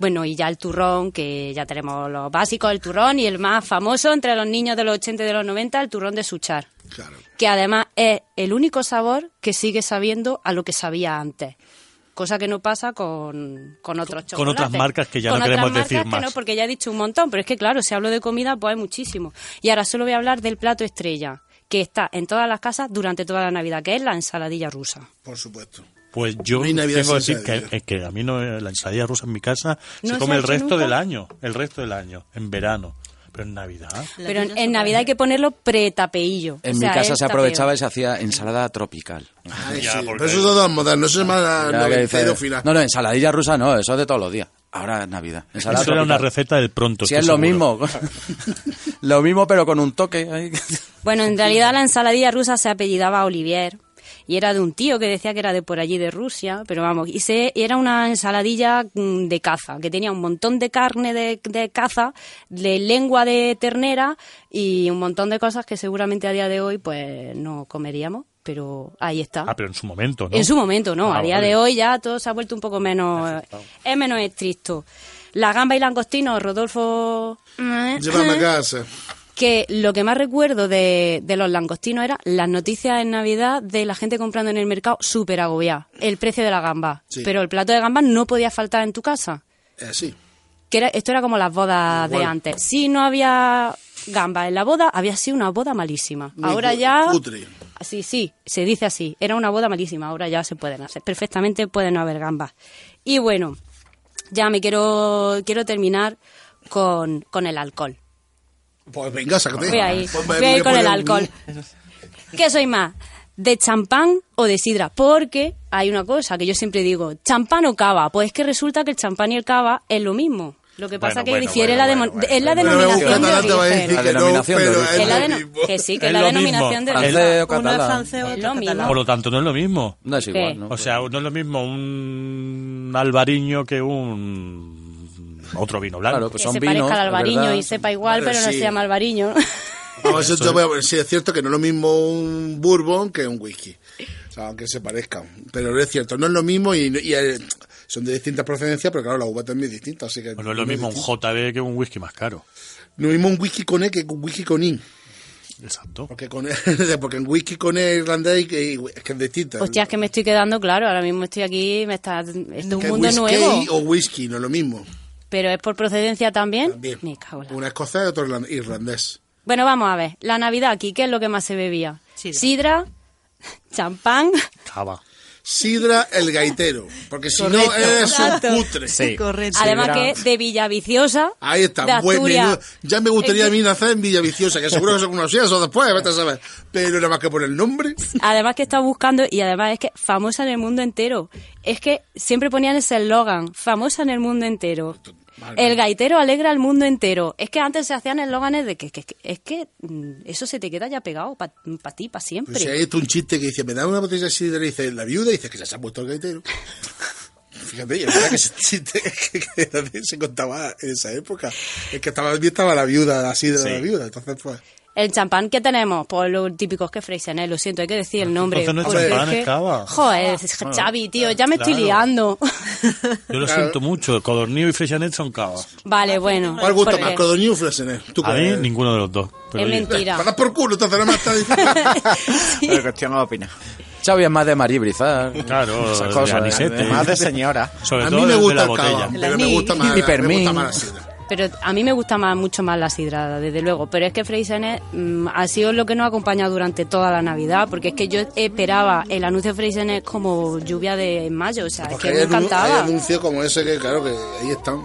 Speaker 1: Bueno, y ya el turrón, que ya tenemos los básicos, el turrón y el más famoso entre los niños de los 80 y de los 90, el turrón de Suchar.
Speaker 6: Claro.
Speaker 1: Que además es el único sabor que sigue sabiendo a lo que sabía antes. Cosa que no pasa con, con otros
Speaker 5: Con otras
Speaker 1: chocolates.
Speaker 5: marcas que ya
Speaker 1: Con
Speaker 5: no
Speaker 1: otras
Speaker 5: queremos
Speaker 1: marcas
Speaker 5: decir
Speaker 1: que
Speaker 5: más.
Speaker 1: no, porque ya he dicho un montón, pero es que claro, si hablo de comida, pues hay muchísimo. Y ahora solo voy a hablar del plato estrella, que está en todas las casas durante toda la Navidad, que es la ensaladilla rusa.
Speaker 6: Por supuesto.
Speaker 5: Pues yo
Speaker 6: No
Speaker 5: tengo que decir que, es a mí no, la ensalada rusa en mi casa
Speaker 1: ¿No
Speaker 5: se come el resto
Speaker 1: nunca?
Speaker 5: del año, el resto del año, en verano. Pero en Navidad,
Speaker 1: Pero en, en Navidad hay que ponerlo pre-tapeillo.
Speaker 3: En
Speaker 1: O
Speaker 3: mi
Speaker 1: sea,
Speaker 3: casa se aprovechaba
Speaker 1: tapeo.
Speaker 3: y se hacía ensalada tropical.
Speaker 6: Ay,
Speaker 5: Ya,
Speaker 6: sí. Pero eso es todo moderno, eso final.
Speaker 3: No, no, ensaladilla rusa no, eso es de todos los días. Ahora es Navidad. Ensalada
Speaker 5: eso era una receta del pronto.
Speaker 3: Si
Speaker 5: estoy
Speaker 3: es lo
Speaker 5: seguro.
Speaker 3: mismo. lo mismo, pero con un toque.
Speaker 1: Bueno, en realidad la ensaladilla rusa se apellidaba Olivier y era de un tío que decía que era de por allí de Rusia, pero vamos, y, se, y era una ensaladilla mm, de caza, que tenía un montón de carne de, de caza, de lengua de ternera y un montón de cosas que seguramente a día de hoy pues no comeríamos, pero ahí está.
Speaker 5: Ah, pero en su momento, ¿no?
Speaker 1: En su momento, no.
Speaker 5: Ah,
Speaker 1: a día
Speaker 5: vale.
Speaker 1: de hoy ya todo se ha vuelto un poco menos... Es menos estricto. La gamba y langostino, Rodolfo...
Speaker 6: Llévame a casa.
Speaker 1: Que lo que más recuerdo de, de los langostinos era las noticias en Navidad de la gente comprando en el mercado súper agobiada. El precio de la gamba.
Speaker 6: Sí.
Speaker 1: Pero el plato de gamba no podía faltar en tu casa.
Speaker 6: Es así.
Speaker 1: Que era, esto era como las bodas de antes. Si no había gamba en la boda, había sido una boda malísima.
Speaker 6: Muy
Speaker 1: Ahora ya...
Speaker 6: cutre.
Speaker 1: Sí, sí, se dice así. Era una boda malísima, ahora ya se pueden hacer. Perfectamente pueden no haber gambas. Y bueno, ya me quiero, quiero terminar con, con el alcohol.
Speaker 6: Pues venga, sácate.
Speaker 1: Voy
Speaker 6: Pues
Speaker 1: voy
Speaker 6: me-
Speaker 1: a ir
Speaker 6: me
Speaker 1: con el alcohol. ¿Qué soy más? ¿De champán o de sidra? Porque hay una cosa que yo siempre digo, ¿champán o cava? Pues es que resulta que el champán y el cava es lo mismo. Lo que pasa
Speaker 5: Bueno,
Speaker 1: que
Speaker 5: bueno,
Speaker 1: difiere
Speaker 5: bueno,
Speaker 1: la
Speaker 5: bueno,
Speaker 1: es la denominación de origen.
Speaker 3: La denominación de origen.
Speaker 1: que sí, que
Speaker 5: Es
Speaker 1: la denominación de origen.
Speaker 3: o
Speaker 4: Uno es francés, otro
Speaker 1: Es
Speaker 4: es
Speaker 1: lo mismo.
Speaker 4: catalán.
Speaker 5: Por lo tanto, no es lo mismo.
Speaker 3: No es igual. ¿no?
Speaker 5: O sea, no es lo mismo un albariño que un otro vino blanco.
Speaker 3: Claro, pues
Speaker 1: Que
Speaker 3: son
Speaker 1: se
Speaker 3: vinos.
Speaker 1: parezca al albariño
Speaker 3: verdad.
Speaker 1: y sepa igual, pero no
Speaker 6: sí.
Speaker 1: se llama albariño.
Speaker 6: No, eso te voy a- sí, es cierto que no es lo mismo un bourbon que un whisky. O sea, aunque se parezcan. Pero es cierto, no es lo mismo y, y, eh, son de distintas procedencias, pero claro, la uva también es distinta. Así que
Speaker 5: Pues no es lo mismo un. JB que un whisky más caro.
Speaker 6: No es lo mismo un whisky con E que un whisky con I.
Speaker 5: Exacto.
Speaker 6: Porque, con, porque en whisky con E irlandés que- es que es distinto.
Speaker 1: Hostia, es que me estoy quedando claro. Ahora mismo estoy aquí, me está, es de un mundo
Speaker 6: whisky
Speaker 1: nuevo.
Speaker 6: o whisky, no es lo mismo.
Speaker 1: Pero es por procedencia también.
Speaker 6: También.
Speaker 1: Me cago en la-
Speaker 6: Una escocés y otro irland- irlandés.
Speaker 1: Bueno, vamos a ver. La Navidad aquí, ¿qué es lo que más se bebía?
Speaker 4: Sidra.
Speaker 1: Sidra, champán.
Speaker 5: Cava.
Speaker 6: Sidra el gaitero. Porque si no es un putre.
Speaker 2: Sí.
Speaker 4: Correcto.
Speaker 1: Además
Speaker 2: Sidra.
Speaker 1: que de Villaviciosa.
Speaker 6: Ahí está,
Speaker 1: de.
Speaker 6: Ya me gustaría a mí nacer en Villaviciosa, que seguro que son unos días o después, vete a saber. Pero nada más que por el nombre.
Speaker 1: Además que está buscando, y además es que famosa en el mundo entero. Es que siempre ponían ese eslogan, famosa en el mundo entero. El gaitero alegra al mundo entero. Es que antes se hacían eslóganes de que, que- que- es que mm, eso se te queda ya pegado para ti, para siempre.
Speaker 6: Pues si hay esto un chiste que dice, me da una botella de sidra y dice, la viuda, y dice que ya se ha puesto el gaitero. Fíjate, y es verdad que ese chiste que, también se contaba en esa época. Es que estaba, también estaba la viuda, la sidra de la viuda. Entonces, pues,
Speaker 1: El champán que tenemos, pues los típicos que Freixenet, lo siento, hay que decir el nombre.
Speaker 5: entonces no es champán,
Speaker 1: que-
Speaker 5: es cava.
Speaker 1: Joder, es Xavi, tío, ya me estoy
Speaker 5: claro.
Speaker 1: liando.
Speaker 5: Yo lo
Speaker 6: Claro.
Speaker 5: siento mucho. Codornío y Freshanet son cava.
Speaker 1: vale, bueno.
Speaker 6: ¿cuál gusta
Speaker 1: porque
Speaker 6: más, Codorniu o Freshenet? ¿Tú
Speaker 5: A
Speaker 6: qué
Speaker 5: mí, ninguno de los dos. Pero
Speaker 1: Es
Speaker 5: oye,
Speaker 1: mentira.
Speaker 6: Para por culo, entonces no me está diciendo.
Speaker 2: Pero cuestión de opinar.
Speaker 3: Xavi es más de Marí Brizar.
Speaker 5: Claro,
Speaker 3: esas
Speaker 5: de
Speaker 3: cosas.
Speaker 5: anisete.
Speaker 2: Más de señora.
Speaker 5: Sobre
Speaker 6: A
Speaker 5: todo
Speaker 6: mí me
Speaker 5: de
Speaker 6: gusta
Speaker 5: la
Speaker 6: el
Speaker 5: botella.
Speaker 6: cava, pero me gusta más, me gusta más la.
Speaker 1: Pero a mí me gusta más, mucho más la sidrada, desde luego. Pero es que Freixenet mm, ha sido lo que nos ha acompañado durante toda la Navidad, porque es que yo esperaba el anuncio de Freixenet como lluvia de mayo, o sea, es que me
Speaker 6: anun- hay
Speaker 1: encantaba.
Speaker 6: anuncios como ese que, claro, que ahí están.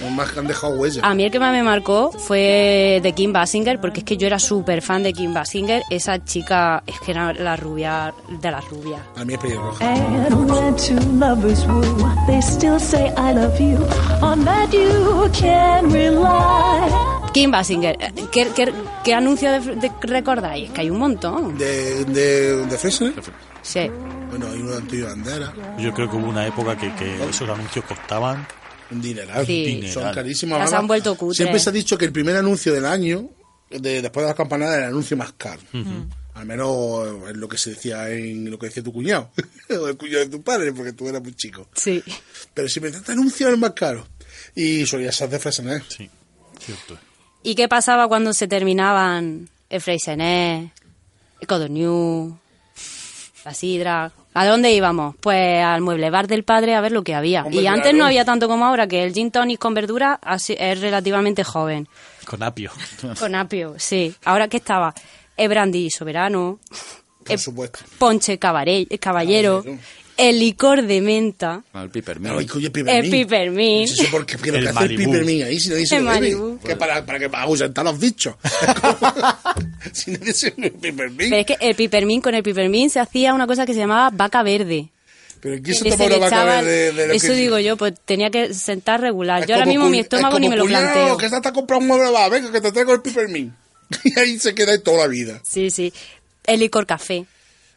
Speaker 6: Los más que han dejado huella.
Speaker 1: A mí el que más me marcó fue de Kim Basinger, porque es que yo era súper fan de Kim Basinger. Esa chica, es que era la rubia de las rubias.
Speaker 6: A mí es pelirroja.
Speaker 8: And when two lovers woo, they still say I love you. On that you can rely.
Speaker 1: Kim Basinger, eh, ¿qué, qué, qué anuncio de, de- recordáis? Que hay un montón.
Speaker 6: De, de, de Freshenet.
Speaker 1: Sí.
Speaker 6: Bueno, hay uno de Antonio Bandera.
Speaker 5: Yo creo que hubo una época que, que esos anuncios costaban.
Speaker 6: Un dineral.
Speaker 1: Sí.
Speaker 5: Dineral.
Speaker 6: Son carísimos.
Speaker 1: Las han vuelto cutres.
Speaker 6: Siempre se ha dicho que el primer anuncio del año, de, después de las campanadas, era el anuncio más caro. Al menos es lo que se decía en lo que decía tu cuñado. o el cuñado de tu padre, porque tú eras muy chico.
Speaker 1: Sí.
Speaker 6: Pero si me este anuncio era el más caro. Y solía ser de Freshenet.
Speaker 5: Sí, cierto.
Speaker 1: ¿Y qué pasaba cuando se terminaban el Freixenet, el Codorniu, la Sidra? ¿A dónde íbamos? Pues al mueble bar del padre a ver lo que había.
Speaker 6: Hombre,
Speaker 1: y antes
Speaker 6: claro.
Speaker 1: no había tanto como ahora, que el gin tonic con verdura es relativamente joven.
Speaker 5: Con apio.
Speaker 1: Con apio, sí. Ahora que estaba el brandy soberano,
Speaker 6: Por
Speaker 1: el
Speaker 6: supuesto.
Speaker 1: ponche Caballero. El licor de menta,
Speaker 3: El.
Speaker 6: Ay, coño,
Speaker 1: el
Speaker 6: pipermín.
Speaker 1: pipermín.
Speaker 6: No sé por qué, pero
Speaker 5: El
Speaker 6: que hace el pipermín ahí si nadie se
Speaker 1: El
Speaker 6: lo bebe. Que para, para que para ahuyentar a los bichos. si nadie se bebe el pipermín.
Speaker 1: Pero es que el pipermín, con el pipermín se hacía una cosa que se llamaba vaca verde.
Speaker 6: Pero ¿quién se toma una vaca
Speaker 1: echaban-
Speaker 6: de, de lo
Speaker 1: eso
Speaker 6: que-
Speaker 1: digo yo, pues tenía que sentar regular.
Speaker 6: Es
Speaker 1: yo ahora mismo mi estómago
Speaker 6: es
Speaker 1: ni me lo
Speaker 6: cuñado,
Speaker 1: planteo.
Speaker 6: que está a comprar un mueble va, venga, que te traigo el pipermín. Y ahí se queda ahí toda la vida.
Speaker 1: Sí, sí. El licor café.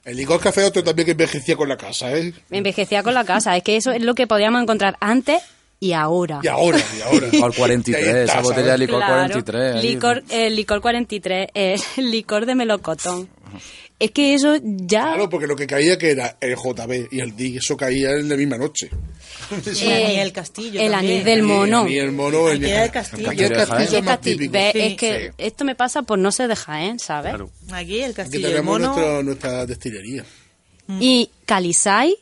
Speaker 6: El licor café otro también que envejecía con la casa, ¿eh?
Speaker 1: Me envejecía con la casa. Es que eso es lo que podíamos encontrar antes y ahora.
Speaker 6: Y ahora, y ahora.
Speaker 3: Licor
Speaker 6: Y
Speaker 3: 43,
Speaker 6: ahí está,
Speaker 3: esa botella de licor
Speaker 1: Claro.
Speaker 3: 43. ahí.
Speaker 1: Licor, el licor 43, el licor de melocotón. Es que eso ya...
Speaker 6: Claro, porque lo que caía que era el JB y el DIG, eso caía en la misma noche.
Speaker 4: El anís del castillo.
Speaker 1: el
Speaker 4: también.
Speaker 1: anís del mono.
Speaker 6: Y el mono, el,
Speaker 4: Aquí el castillo.
Speaker 6: Aquí el
Speaker 3: Aquí
Speaker 6: castillo es más típico.
Speaker 1: ve,
Speaker 4: Sí.
Speaker 1: es que esto me pasa por no ser de Jaén, ¿sabes?
Speaker 5: Claro.
Speaker 4: Aquí el
Speaker 6: Aquí
Speaker 4: castillo del
Speaker 6: tenemos
Speaker 4: mono.
Speaker 6: nuestro- nuestra destilería.
Speaker 1: Y Calisay,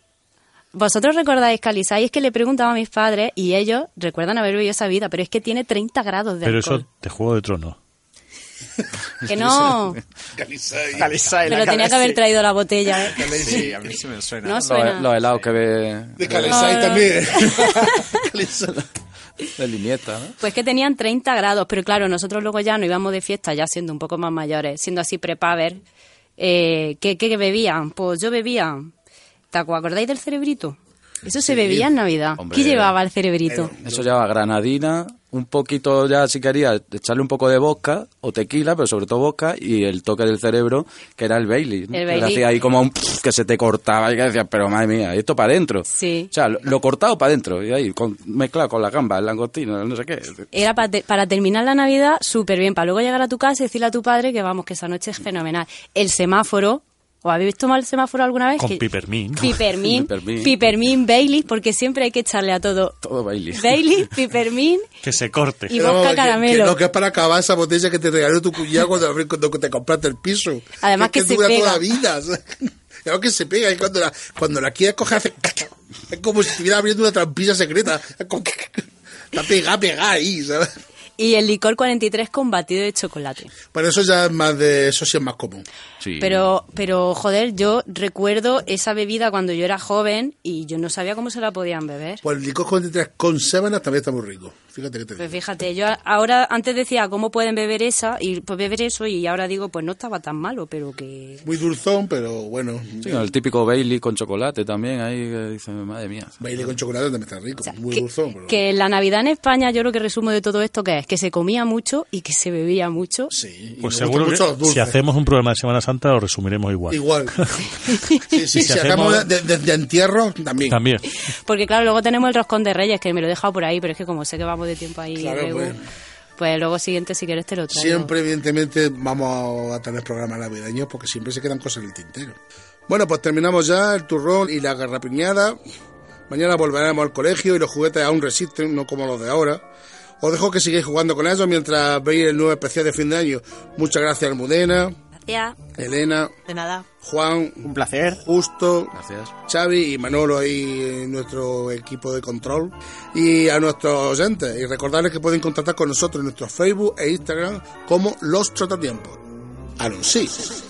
Speaker 1: vosotros recordáis Calisay, es que le preguntaba a mis padres y ellos recuerdan haber vivido esa vida, pero es que tiene 30 grados de
Speaker 5: Pero
Speaker 1: alcohol.
Speaker 5: eso de Juego de Tronos.
Speaker 1: Que no.
Speaker 6: Calisay.
Speaker 2: Calisay,
Speaker 1: Pero tenía que haber traído la botella, ¿eh?
Speaker 2: Sí, a mí sí me suena.
Speaker 1: No
Speaker 3: Los,
Speaker 1: suena.
Speaker 3: los helados que ve
Speaker 6: De Calisay
Speaker 1: No, no.
Speaker 6: también. Calisay.
Speaker 3: de Linieta, ¿no?
Speaker 1: Pues que tenían 30 grados, pero claro, nosotros luego ya nos íbamos de fiesta, ya siendo un poco más mayores, siendo así prepaver. Eh, ¿qué, ¿Qué bebían? Pues yo bebía. ¿Te acordáis del cerebrito? Eso se bebía en Navidad.
Speaker 3: Hombre.
Speaker 1: ¿Qué llevaba el cerebrito?
Speaker 3: Eso lleva granadina, un poquito ya, si querías, echarle un poco de vodka o tequila, pero sobre todo vodka, y el toque del cerebro, que era el Bailey. ¿no?
Speaker 1: El
Speaker 3: Que
Speaker 1: Bailey.
Speaker 3: le hacía ahí como un pff, que se te cortaba y que decías, pero madre mía, ¿y esto para adentro.
Speaker 1: Sí.
Speaker 3: O sea, lo, lo cortado para adentro, y ahí, con, mezclado con la gamba, el langostino, no sé qué.
Speaker 1: Era pa- te- para terminar la Navidad súper bien, para luego llegar a tu casa y decirle a tu padre que vamos, que esa noche es fenomenal. El semáforo, ¿o habéis visto mal el semáforo alguna vez?
Speaker 5: Con
Speaker 1: Que-
Speaker 5: pipermín.
Speaker 1: Pipermín,
Speaker 3: Pipermín.
Speaker 1: pipermín, Bailey, porque siempre hay que echarle a todo.
Speaker 3: Todo Bailey.
Speaker 1: Bailey, pipermín
Speaker 5: Que se corte.
Speaker 1: y vodka
Speaker 6: que-
Speaker 1: caramelo.
Speaker 6: Que, no, que es para acabar esa botella que te regaló tu cuñado cuando, te compraste el piso.
Speaker 1: Además que se
Speaker 6: dura
Speaker 1: pega.
Speaker 6: toda la vida. ¿sabes? Claro que se pega y cuando la, cuando la quieres coger hace... Es como si estuviera abriendo una trampilla secreta. Que- Está pegada, pegada ahí, ¿sabes?
Speaker 1: Y el licor 43 con batido de chocolate.
Speaker 6: Pero eso ya es más de... Eso sí es más común.
Speaker 3: Sí.
Speaker 1: Pero, pero, joder, yo recuerdo esa bebida cuando yo era joven y yo no sabía cómo se la podían beber.
Speaker 6: Pues el licor 43 con sábanas también está muy rico. Fíjate que te
Speaker 1: Pues
Speaker 6: digo.
Speaker 1: fíjate, yo ahora antes decía cómo pueden beber esa y pues beber eso y ahora digo pues no estaba tan malo, pero que
Speaker 6: Muy dulzón, pero bueno.
Speaker 3: Sí, el típico Bailey con chocolate también, ahí que dice, madre mía.
Speaker 6: Baile con chocolate también está rico.
Speaker 1: o sea,
Speaker 6: muy
Speaker 1: que,
Speaker 6: dulzón. Pero...
Speaker 1: que la Navidad en España yo lo que resumo de todo esto que es que se comía mucho y que se bebía mucho.
Speaker 6: Sí, y
Speaker 5: Pues seguro que si hacemos un programa de Semana Santa lo resumiremos igual.
Speaker 6: Igual. Sí, sí,
Speaker 5: si
Speaker 6: si
Speaker 5: hacemos-
Speaker 6: sacamos de, de- de entierro, también.
Speaker 5: También.
Speaker 1: Porque claro, luego tenemos el roscón de Reyes que me lo he dejado por ahí, pero es que como sé que vamos de tiempo ahí
Speaker 6: Claro,
Speaker 1: luego,
Speaker 6: pues.
Speaker 1: pues luego siguiente si quieres te lo traigo.
Speaker 6: Siempre, evidentemente, vamos a tener programas navideños porque siempre se quedan cosas en el tintero. Bueno, pues terminamos ya el turrón y la garrapiñada. Mañana volveremos al colegio y los juguetes aún resisten, no como los de ahora. Os dejo que sigáis jugando con ellos mientras veis el nuevo especial de fin de año. Muchas gracias, Almudena.
Speaker 1: Gracias.
Speaker 6: Elena.
Speaker 4: De nada.
Speaker 6: Juan.
Speaker 2: Un placer.
Speaker 6: Justo.
Speaker 3: Gracias.
Speaker 6: Xavi y Manolo ahí, en nuestro equipo de control. Y a nuestros oyentes. Y recordarles que pueden contactar con nosotros en nuestro Facebook e Instagram como Los Trotatiempos. Anuncios.